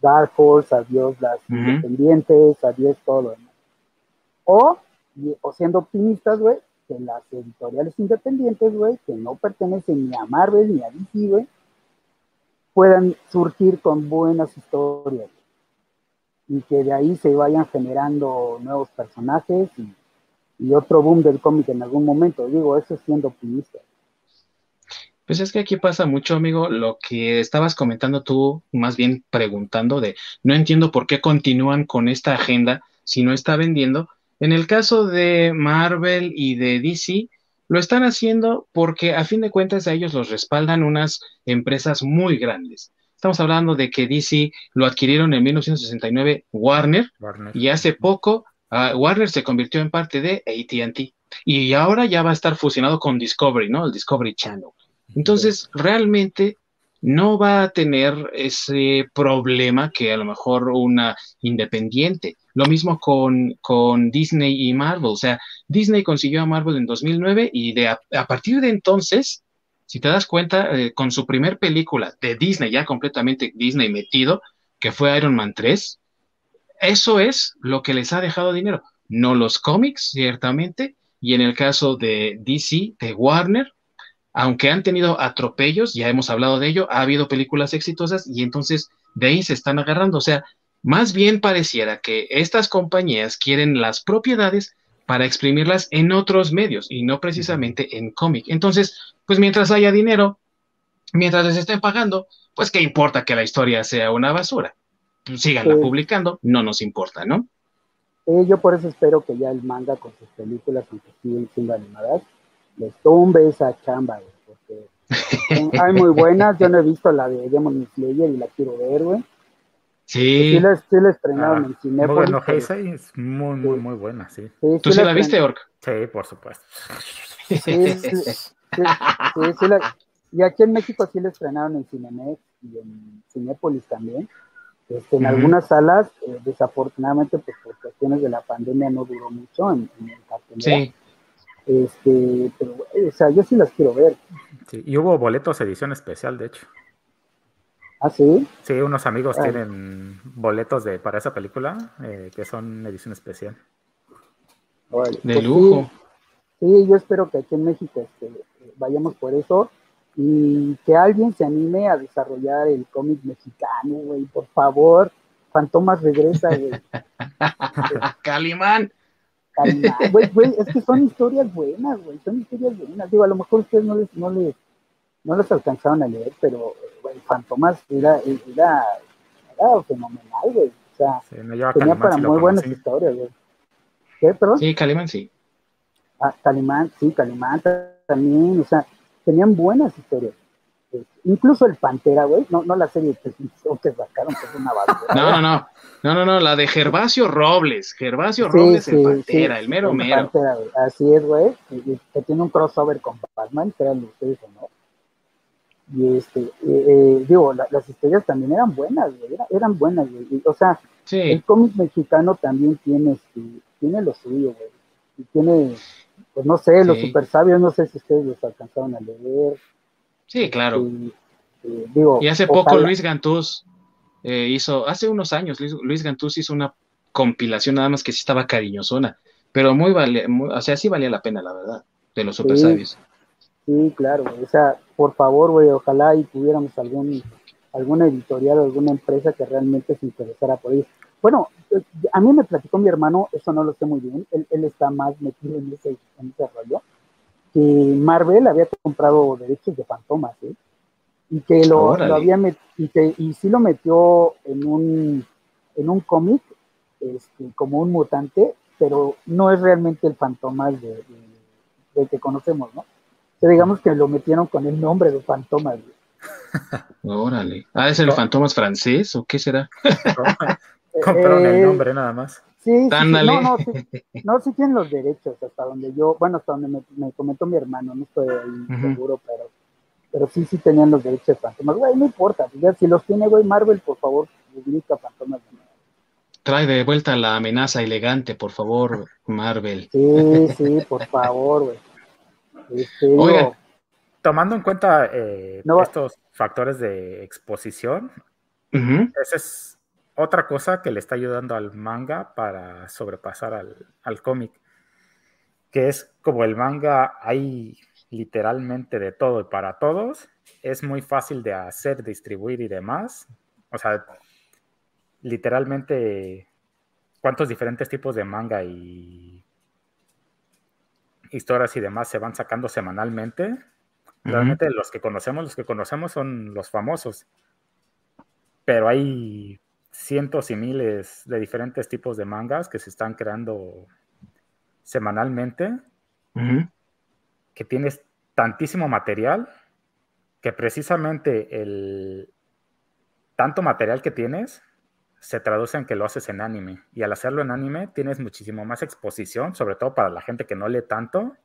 Dark Horse, adiós las independientes, adiós todo lo demás. O o siendo optimistas, güey, que las editoriales independientes, güey, que no pertenecen ni a Marvel ni a DC, güey, puedan surgir con buenas historias y que de ahí se vayan generando nuevos personajes y, otro boom del cómic en algún momento. Digo, eso siendo optimista. Pues es que aquí pasa mucho, amigo, lo que estabas comentando tú, más bien preguntando de, no entiendo por qué continúan con esta agenda si no está vendiendo. En el caso de Marvel y de DC, lo están haciendo porque a fin de cuentas a ellos los respaldan unas empresas muy grandes. Estamos hablando de que DC lo adquirieron en 1969 Warner, y hace poco Warner se convirtió en parte de ATT y ahora ya va a estar fusionado con Discovery, ¿no? El Discovery Channel. Entonces, realmente no va a tener ese problema que a lo mejor una independiente. Lo mismo con, con Disney y Marvel. O sea, Disney consiguió a Marvel en 2009 y de a, partir de entonces, si te das cuenta, eh, con su primer película de Disney, ya completamente Disney metido, que fue Iron Man 3, eso es lo que les ha dejado dinero. No los cómics, ciertamente, y en el caso de DC, de Warner, aunque han tenido atropellos, ya hemos hablado de ello, ha habido películas exitosas y entonces de ahí se están agarrando. O sea, más bien pareciera que estas compañías quieren las propiedades para exprimirlas en otros medios y no precisamente en cómic. Entonces, pues mientras haya dinero, mientras les estén pagando, pues qué importa que la historia sea una basura. Síganla publicando, no nos importa, ¿no? yo por eso espero que ya el manga con sus películas, aunque siguen siendo animadas, les tumbe esa chamba, güey, porque hay muy buenas. Yo no he visto la de Demon Slayer y la quiero ver, güey. Sí. Sí la, sí la estrenaron ah, en cine. Bueno, Heisei es muy, muy, muy buena, sí. ¿Tú sí la, viste, Ork? Sí, por supuesto. Sí, sí, sí, sí la... Y aquí en México sí la estrenaron en Cinemex y en Cinépolis también. Este, en algunas salas, eh, desafortunadamente, pues por cuestiones de la pandemia no duró mucho en, en el cartelera. Sí. Este, pero, o sea, yo sí las quiero ver. Sí, y hubo boletos edición especial, de hecho. ¿Ah, sí? Sí, unos amigos ah. tienen boletos de, para esa película eh, que son edición especial. de pues lujo. Sí, yo espero que aquí en México este, vayamos por eso y que alguien se anime a desarrollar el cómic mexicano, güey, por favor. Fantomas regresa, güey. Calimán. Güey, güey, es que son historias buenas, güey, son historias buenas. Digo, a lo mejor ustedes no les, no les, no les alcanzaron a leer, pero, güey, Fantomas era, era, era fenomenal, güey. O sea, tenía para muy buenas historias, güey. ¿Qué, perdón? Sí, Calimán, sí. Ah, Calimán, sí, Calimán también, o sea, tenían buenas historias. Incluso el Pantera, güey, no, no la serie que sacaron, que es una basura. No, no, no, no, no, no, la de Gervasio Robles, Gervasio Robles, el Pantera, el mero mero. Así es, güey, que tiene un crossover con Batman, créanlo ustedes o no. Y este, eh, eh, digo, las historias también eran buenas, güey, eran, buenas, güey. O sea, el cómic mexicano también tiene, este, tiene lo suyo, güey. Y tiene, pues no sé, los super sabios, no sé si ustedes los alcanzaron a leer. Sí, claro. Eh, y hace poco Luis Gantús eh, hizo, hace unos años, Luis, Gantús hizo una compilación nada más que sí estaba cariñosona, pero muy vale, o sea, sí valía la pena, la verdad, de los super sabios. Sí, claro, o sea, por favor, güey, ojalá y tuviéramos algún, alguna editorial o alguna empresa que realmente se interesara por eso. Bueno, eh, a mí me platicó mi hermano, eso no lo sé muy bien, él, él está más metido en ese, en ese rollo, que Marvel había comprado derechos de Fantomas, ¿eh? y que lo, había y que y sí lo metió en un en un cómic este, como un mutante, pero no es realmente el Fantomas de, de, que conocemos, ¿no? O digamos que lo metieron con el nombre de Fantomas. Órale. Ah, ¿es el Fantomas francés o qué será? Compraron el eh, nombre nada más. Sí, sí, no, no, sí, no, sí tienen los derechos hasta donde yo, bueno, hasta donde me, comentó mi hermano, no estoy ahí seguro, pero, pero sí, sí tenían los derechos de Fantomas. Güey, no importa, si los tiene, güey, Marvel, por favor, publica Fantomas Trae de vuelta la amenaza elegante, por favor, Marvel. Sí, sí, por favor, güey. Este, tomando en cuenta eh, estos factores de exposición, ese es otra cosa que le está ayudando al manga para sobrepasar al, cómic. que es como el manga, hay literalmente de todo y para todos. Es muy fácil de hacer, distribuir y demás. O sea, literalmente, cuántos diferentes tipos de manga y historias y demás se van sacando semanalmente. Realmente los que conocemos, los que conocemos son los famosos. Pero hay cientos y miles de diferentes tipos de mangas que se están creando semanalmente, que tienes tantísimo material que precisamente el tanto material que tienes se traduce en que lo haces en anime. Y al hacerlo en anime tienes muchísimo más exposición, sobre todo para la gente que no lee tanto,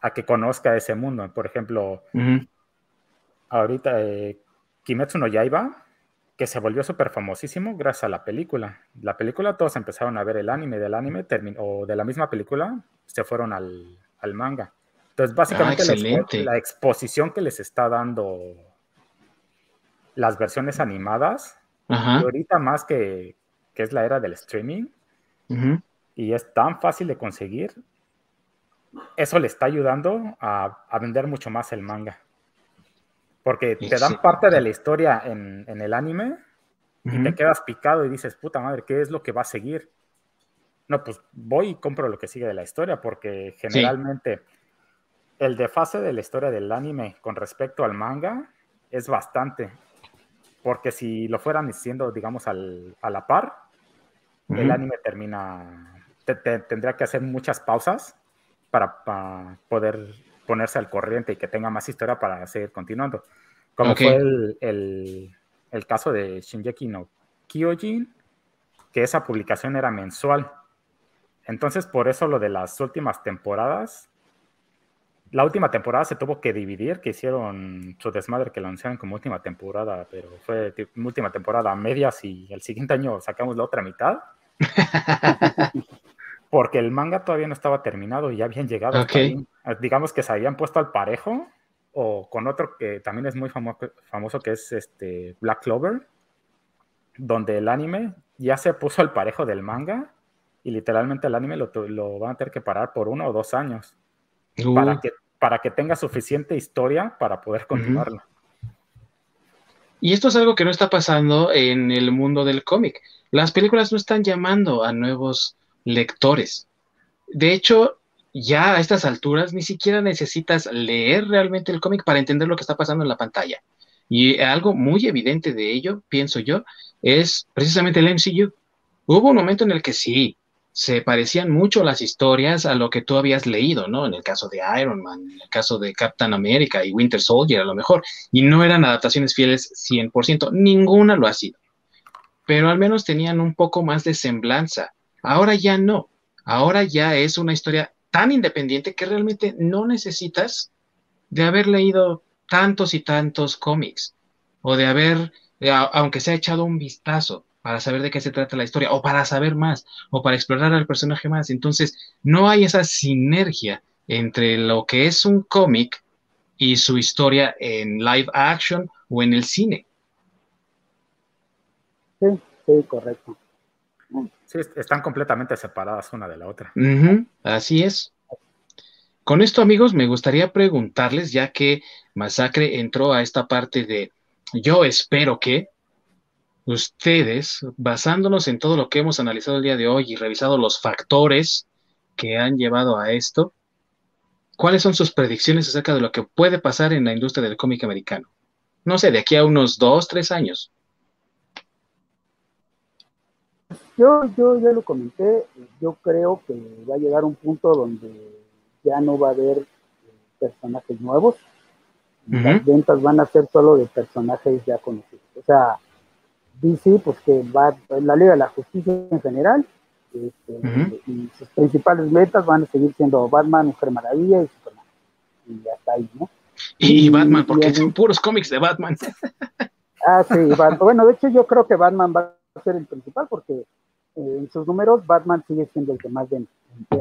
a que conozca ese mundo. Por ejemplo, ahorita eh, Kimetsu no Yaiba que se volvió súper famosísimo gracias a la película. La película todos empezaron a ver el anime, del anime o de la misma película se fueron al, manga. Entonces, básicamente ah, la, exposición que les está dando las versiones animadas, y ahorita más que, es la era del streaming, y es tan fácil de conseguir, eso le está ayudando a, a vender mucho más el manga. Porque te dan parte de la historia en, el anime y te quedas picado y dices, puta madre, ¿qué es lo que va a seguir? No, pues voy y compro lo que sigue de la historia, porque generalmente el desfase de la historia del anime con respecto al manga es bastante. Porque si lo fueran diciendo, digamos, al, a la par, el anime termina. tendría que hacer muchas pausas para, para poder ponerse al corriente y que tenga más historia para seguir continuando. Como fue el, el, caso de Shinjeki no Kyojin, que esa publicación era mensual. Entonces, por eso lo de las últimas temporadas, la última temporada se tuvo que dividir, que hicieron su desmadre que lo anunciaron como última temporada, pero fue última temporada a medias y el siguiente año sacamos la otra mitad. porque el manga todavía no estaba terminado y ya habían llegado. Digamos que se habían puesto al parejo o con otro que también es muy famoso, famoso que es este Black Clover, donde el anime ya se puso al parejo del manga y literalmente el anime lo, van a tener que parar por uno o dos años para, uh. que, para que tenga suficiente historia para poder continuarlo. Y esto es algo que no está pasando en el mundo del cómic. Las películas no están llamando a nuevos lectores. De hecho, ya a estas alturas ni siquiera necesitas leer realmente el cómic para entender lo que está pasando en la pantalla. Y algo muy evidente de ello, pienso yo, es precisamente el MCU. Hubo un momento en el que sí, se parecían mucho las historias a lo que tú habías leído, ¿no? En el caso de Iron Man, en el caso de Captain America y Winter Soldier a lo mejor, y no eran adaptaciones fieles 100%, ninguna lo ha sido, pero al menos tenían un poco más de semblanza Ahora ya no. Ahora ya es una historia tan independiente que realmente no necesitas de haber leído tantos y tantos cómics o de haber, aunque se ha echado un vistazo para saber de qué se trata la historia o para saber más o para explorar al personaje más. Entonces, no hay esa sinergia entre lo que es un cómic y su historia en live action o en el cine. Sí, sí, correcto. Sí, están completamente separadas una de la otra. así es. Con esto, amigos, me gustaría preguntarles, ya que Masacre entró a esta parte de yo espero que ustedes, basándonos en todo lo que hemos analizado el día de hoy y revisado los factores que han llevado a esto, ¿cuáles son sus predicciones acerca de lo que puede pasar en la industria del cómic americano? No sé, de aquí a unos dos, tres años. Yo, yo ya lo comenté, yo creo que va a llegar un punto donde ya no va a haber eh, personajes nuevos, las ventas van a ser solo de personajes ya conocidos. O sea, DC, pues que va, la Liga de la Justicia en general, este, y sus principales metas van a seguir siendo Batman, Mujer Maravilla y Superman. Y ya está ahí, ¿no? Y, Batman, porque son puros cómics de Batman. Ah, sí, bueno, de hecho yo creo que Batman va a ser el principal porque eh, en sus números, Batman sigue siendo el que más vende,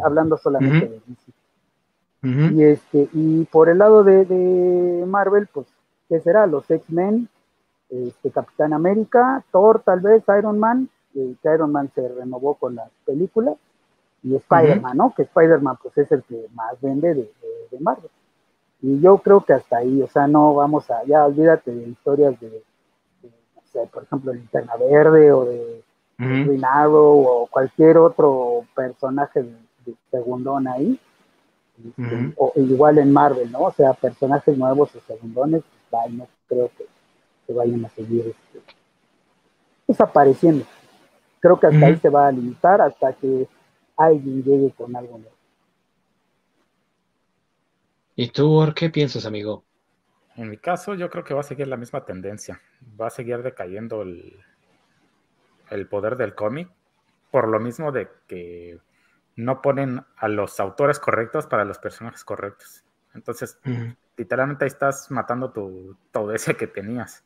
hablando solamente de DC. Y este, y por el lado de, Marvel, pues, ¿qué será? Los X-Men, este, Capitán América, Thor, tal vez, Iron Man, eh, que Iron Man se renovó con las películas. y Spider-Man, ¿no? Que Spider-Man pues es el que más vende de, Marvel. Y yo creo que hasta ahí, o sea, no vamos a, ya olvídate de historias de, no sé, por ejemplo, Linterna Verde o de uh o cualquier otro personaje de, segundón ahí. Este, o igual en Marvel, ¿no? O sea, personajes nuevos o segundones, pues, no creo que, que, vayan a seguir este, desapareciendo. Creo que hasta ahí se va a limitar hasta que alguien llegue con algo nuevo. ¿Y tú, qué piensas, amigo? En mi caso, yo creo que va a seguir la misma tendencia. Va a seguir decayendo el, el poder del cómic, por lo mismo de que no ponen a los autores correctos para los personajes correctos. Entonces, literalmente ahí estás matando tu, todo ese que tenías.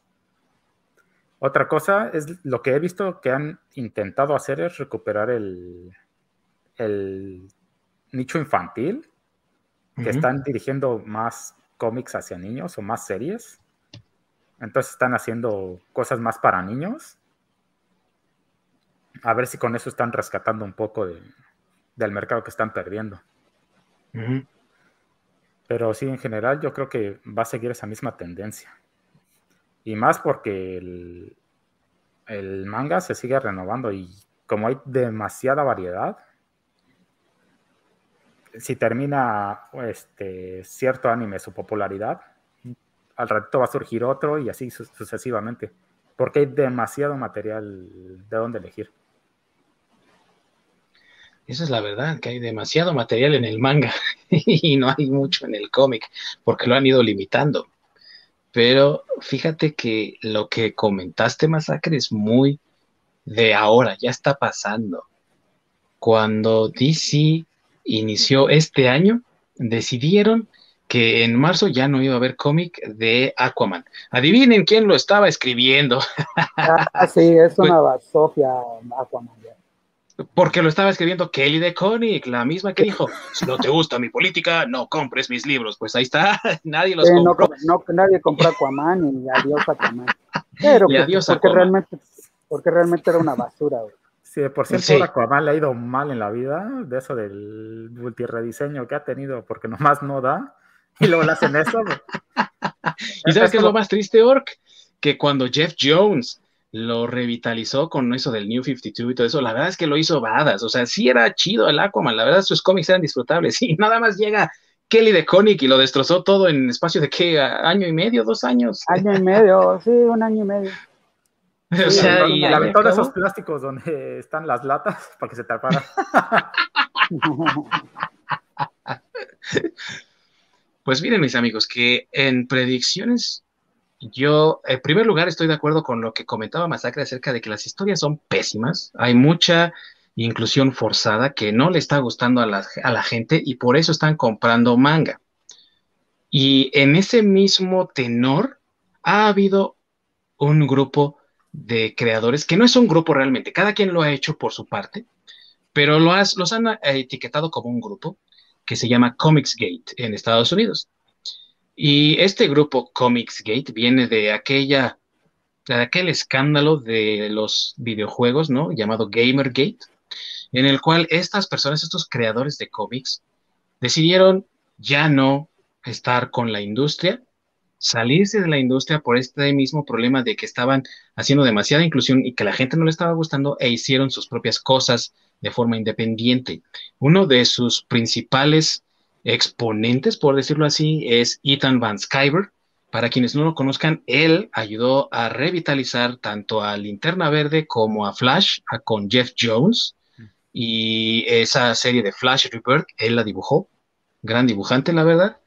Otra cosa es lo que he visto que han intentado hacer es recuperar el, el nicho infantil, que están dirigiendo más cómics hacia niños o más series. Entonces están haciendo cosas más para niños. A ver si con eso están rescatando un poco del mercado que están perdiendo. Pero sí, en general yo creo que va a seguir esa misma tendencia. Y más porque el, el manga se sigue renovando y como hay demasiada variedad, si termina este, cierto anime su popularidad, al ratito va a surgir otro y así sucesivamente, porque hay demasiado material de donde elegir. Esa es la verdad, que hay demasiado material en el manga y no hay mucho en el cómic, porque lo han ido limitando. Pero fíjate que lo que comentaste, Masacre, es muy de ahora, ya está pasando. Cuando DC inició este año, decidieron que en marzo ya no iba a haber cómic de Aquaman. Adivinen quién lo estaba escribiendo. Ah, sí, es una pues Sofía Aquaman. Porque lo estaba escribiendo Kelly de Koenig, la misma que dijo, si no te gusta mi política, no compres mis libros. Pues ahí está, nadie los compró. No, nadie compró Aquaman y adiós Aquaman. Pero pues, adiós porque, Realmente, porque realmente era una basura. Güey. Sí, por cierto, Aquaman le ha ido mal en la vida, de eso del multirediseño que ha tenido, porque nomás no da, y luego le hacen eso. ¿Y sabes qué es lo más triste, Ork? Que cuando Jeff Jones lo revitalizó con eso del New 52 y todo eso, la verdad es que lo hizo badas, o sea, sí era chido el Aquaman, la verdad sus cómics eran disfrutables, y nada más llega Kelly de Koenig y lo destrozó todo en espacio de qué, año y medio, dos años. Año y medio, sí, un año y medio. o sea, y la de esos plásticos donde están las latas para que se tapara. pues miren, mis amigos, que en predicciones, yo, en primer lugar, estoy de acuerdo con lo que comentaba Masacre acerca de que las historias son pésimas. Hay mucha inclusión forzada que no le está gustando a la, gente y por eso están comprando manga. Y en ese mismo tenor, ha habido un grupo de creadores, que no es un grupo realmente, cada quien lo ha hecho por su parte, pero lo los han eh, etiquetado como un grupo que se llama Comicsgate en Estados Unidos. Y este grupo Comicsgate viene de aquella de aquel escándalo de los videojuegos, ¿no? Llamado Gamergate, en el cual estas personas, estos creadores de cómics, decidieron ya no estar con la industria salirse de la industria por este mismo problema de que estaban haciendo demasiada inclusión y que la gente no le estaba gustando e hicieron sus propias cosas de forma independiente. Uno de sus principales exponentes, por decirlo así, es Ethan Van Skyver. Para quienes no lo conozcan, él ayudó a revitalizar tanto a Linterna Verde como a Flash, con Jeff Jones. Y esa serie de Flash Rebirth, él la dibujó. Gran dibujante, la verdad.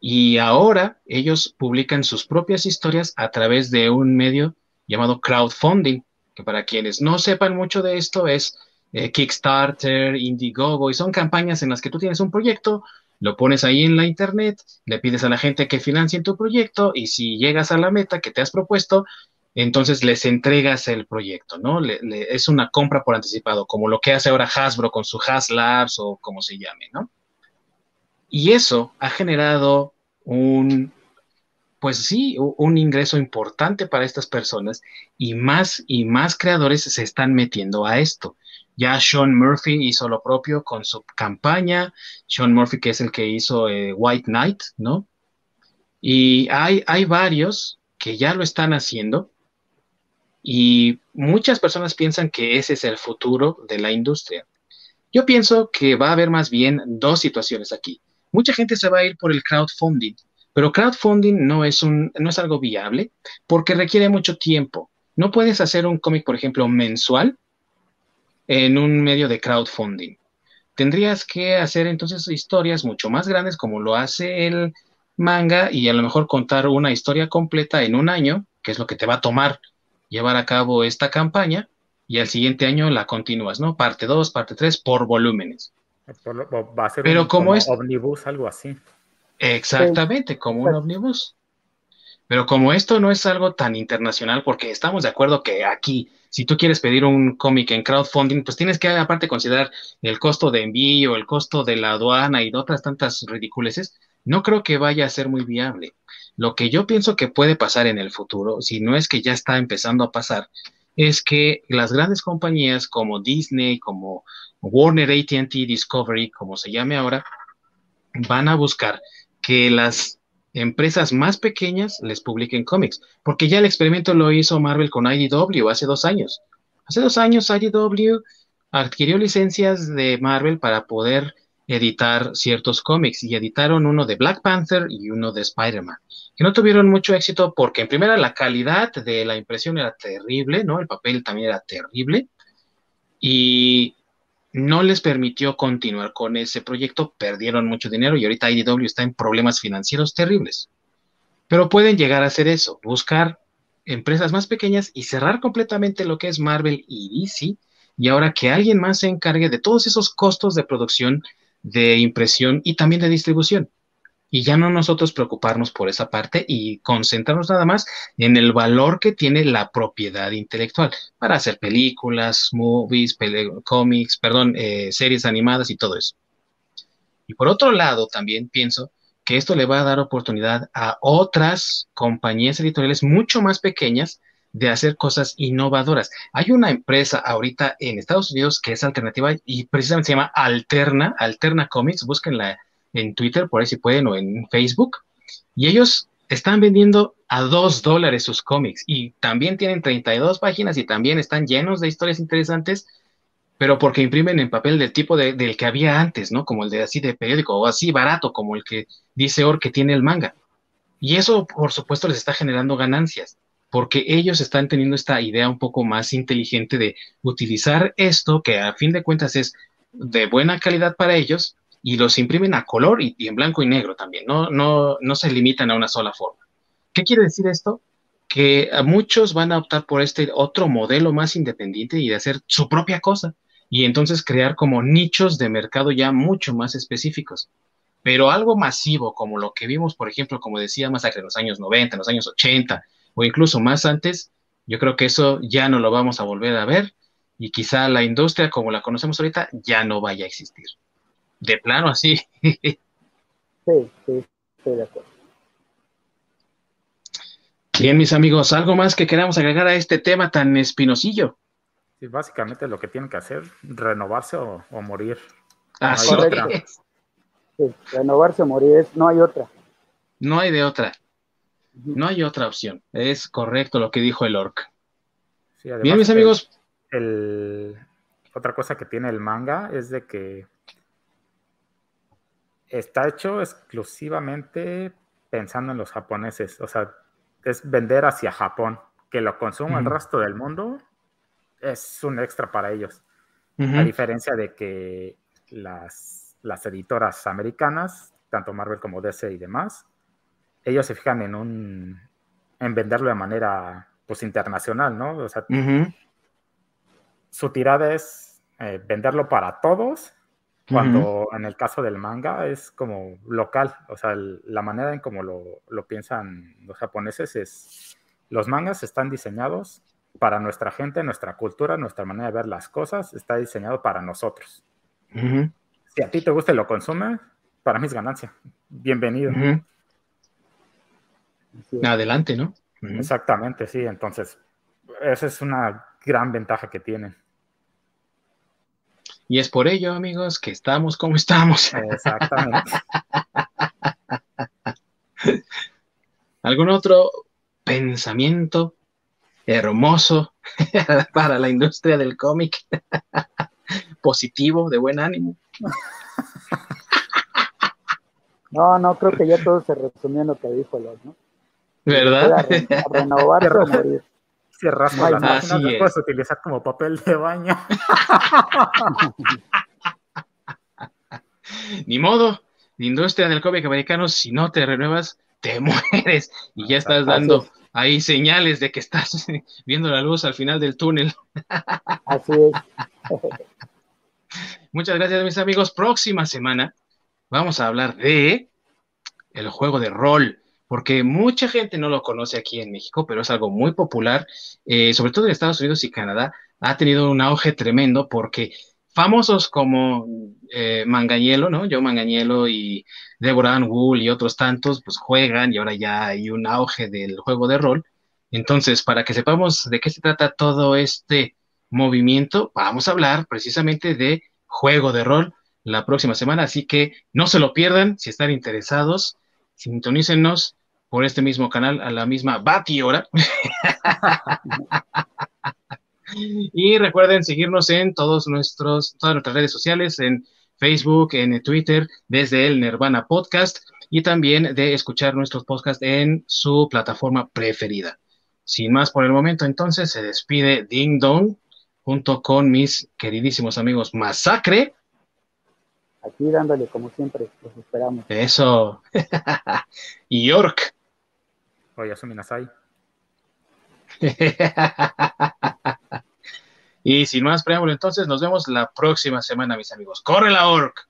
Y ahora ellos publican sus propias historias a través de un medio llamado crowdfunding, que para quienes no sepan mucho de esto es eh, Kickstarter, Indiegogo, y son campañas en las que tú tienes un proyecto, lo pones ahí en la internet, le pides a la gente que financien tu proyecto y si llegas a la meta que te has propuesto, entonces les entregas el proyecto, ¿no? es una compra por anticipado, como lo que hace ahora Hasbro con su Haslabs o como se llame, ¿no? Y eso ha generado un, pues sí, un ingreso importante para estas personas y más y más creadores se están metiendo a esto. Ya Sean Murphy hizo lo propio con su campaña. Sean Murphy, que es el que hizo eh, White Knight, ¿no? Y hay, hay varios que ya lo están haciendo. Y muchas personas piensan que ese es el futuro de la industria. Yo pienso que va a haber más bien dos situaciones aquí. Mucha gente se va a ir por el crowdfunding, pero crowdfunding no es, un, no es algo viable porque requiere mucho tiempo. No puedes hacer un cómic, por ejemplo, mensual en un medio de crowdfunding. Tendrías que hacer entonces historias mucho más grandes como lo hace el manga y a lo mejor contar una historia completa en un año, que es lo que te va a tomar llevar a cabo esta campaña, y al siguiente año la continúas, ¿no? Parte 2, parte 3, por volúmenes. Va a ser Pero un, como, es omnibus, algo así. Exactamente, como un omnibus. Pero como esto no es algo tan internacional, porque estamos de acuerdo que aquí, si tú quieres pedir un cómic en crowdfunding, pues tienes que aparte considerar el costo de envío, el costo de la aduana y otras tantas ridiculeces, no creo que vaya a ser muy viable. Lo que yo pienso que puede pasar en el futuro, si no es que ya está empezando a pasar, es que las grandes compañías como Disney, como Warner ATT Discovery, como se llame ahora, van a buscar que las empresas más pequeñas les publiquen cómics, porque ya el experimento lo hizo Marvel con IDW hace dos años. Hace dos años IDW adquirió licencias de Marvel para poder editar ciertos cómics y editaron uno de Black Panther y uno de Spider-Man, que no tuvieron mucho éxito porque en primera la calidad de la impresión era terrible, ¿no? El papel también era terrible y no les permitió continuar con ese proyecto, perdieron mucho dinero y ahorita IDW está en problemas financieros terribles. Pero pueden llegar a hacer eso, buscar empresas más pequeñas y cerrar completamente lo que es Marvel y DC y ahora que alguien más se encargue de todos esos costos de producción de impresión y también de distribución. Y ya no nosotros preocuparnos por esa parte y concentrarnos nada más en el valor que tiene la propiedad intelectual para hacer películas, movies, cómics, perdón, eh, series animadas y todo eso. Y por otro lado, también pienso que esto le va a dar oportunidad a otras compañías editoriales mucho más pequeñas de hacer cosas innovadoras. Hay una empresa ahorita en Estados Unidos que es alternativa y precisamente se llama Alterna, Alterna Comics, búsquenla en Twitter, por ahí si pueden, o en Facebook, y ellos están vendiendo a dos dólares sus cómics y también tienen 32 páginas y también están llenos de historias interesantes, pero porque imprimen en papel del tipo de, del que había antes, ¿no? Como el de así de periódico o así barato como el que dice Or que tiene el manga. Y eso, por supuesto, les está generando ganancias porque ellos están teniendo esta idea un poco más inteligente de utilizar esto, que a fin de cuentas es de buena calidad para ellos, y los imprimen a color y, en blanco y negro también, no, no, no se limitan a una sola forma. ¿Qué quiere decir esto? Que muchos van a optar por este otro modelo más independiente y de hacer su propia cosa, y entonces crear como nichos de mercado ya mucho más específicos. Pero algo masivo, como lo que vimos, por ejemplo, como decía Masacre en los años 90, en los años 80, o incluso más antes, yo creo que eso ya no lo vamos a volver a ver y quizá la industria como la conocemos ahorita ya no vaya a existir. De plano así. sí, sí, estoy de acuerdo. Bien, mis amigos, ¿algo más que queramos agregar a este tema tan espinosillo? Sí, básicamente lo que tienen que hacer, renovarse o, morir. Ah, sí, renovarse o morir, no hay otra. No hay de otra. No hay otra opción. Es correcto lo que dijo el orc. Bien, mis amigos. otra cosa que tiene el manga es de que está hecho exclusivamente pensando en los japoneses. O sea, es vender hacia Japón. Que lo consuma el resto del mundo es un extra para ellos. A diferencia de que las, las editoras americanas, tanto Marvel como DC y demás, ellos se fijan en un en venderlo de manera pues internacional, ¿no? O sea, su tirada es eh, venderlo para todos, cuando en el caso del manga es como local, o sea, la manera en como lo, lo, piensan los japoneses es, los mangas están diseñados para nuestra gente, nuestra cultura, nuestra manera de ver las cosas, está diseñado para nosotros. Si a ti te gusta y lo consume, para mí es ganancia. Bienvenido. Adelante, ¿no? Exactamente, sí. Entonces, esa es una gran ventaja que tienen. Y es por ello, amigos, que estamos como estamos. Exactamente. ¿Algún otro pensamiento hermoso para la industria del cómic? Positivo, de buen ánimo. No, no, creo que ya todo se resumió en lo que dijo los, ¿no? ¿Verdad? renovar o morir. Si raspa la máquina, puedes utilizar como papel de baño. Ni modo, la industria del cómic americano, si no te renuevas, te mueres. Y ya estás dando ahí señales de que estás viendo la luz al final del túnel. Así es. Muchas gracias, mis amigos. Próxima semana vamos a hablar de el juego de rol, porque mucha gente no lo conoce aquí en México, pero es algo muy popular, eh, sobre todo en Estados Unidos y Canadá, ha tenido un auge tremendo porque famosos como eh, Mangañelo, ¿no? Yo Mangañelo y Deborah Ann Wool y otros tantos, pues juegan y ahora ya hay un auge del juego de rol. Entonces, para que sepamos de qué se trata todo este movimiento, vamos a hablar precisamente de juego de rol la próxima semana, así que no se lo pierdan si están interesados, sintonícenos por este mismo canal a la misma bati hora. y recuerden seguirnos en todos nuestros, todas nuestras redes sociales, en Facebook, en Twitter, desde el Nirvana Podcast y también de escuchar nuestros podcasts en su plataforma preferida. Sin más por el momento, entonces se despide Ding Dong junto con mis queridísimos amigos Masacre Aquí dándole como siempre, los esperamos. Eso. y Oye, Minasai. y sin más preámbulo, entonces nos vemos la próxima semana, mis amigos. ¡Corre la Orc!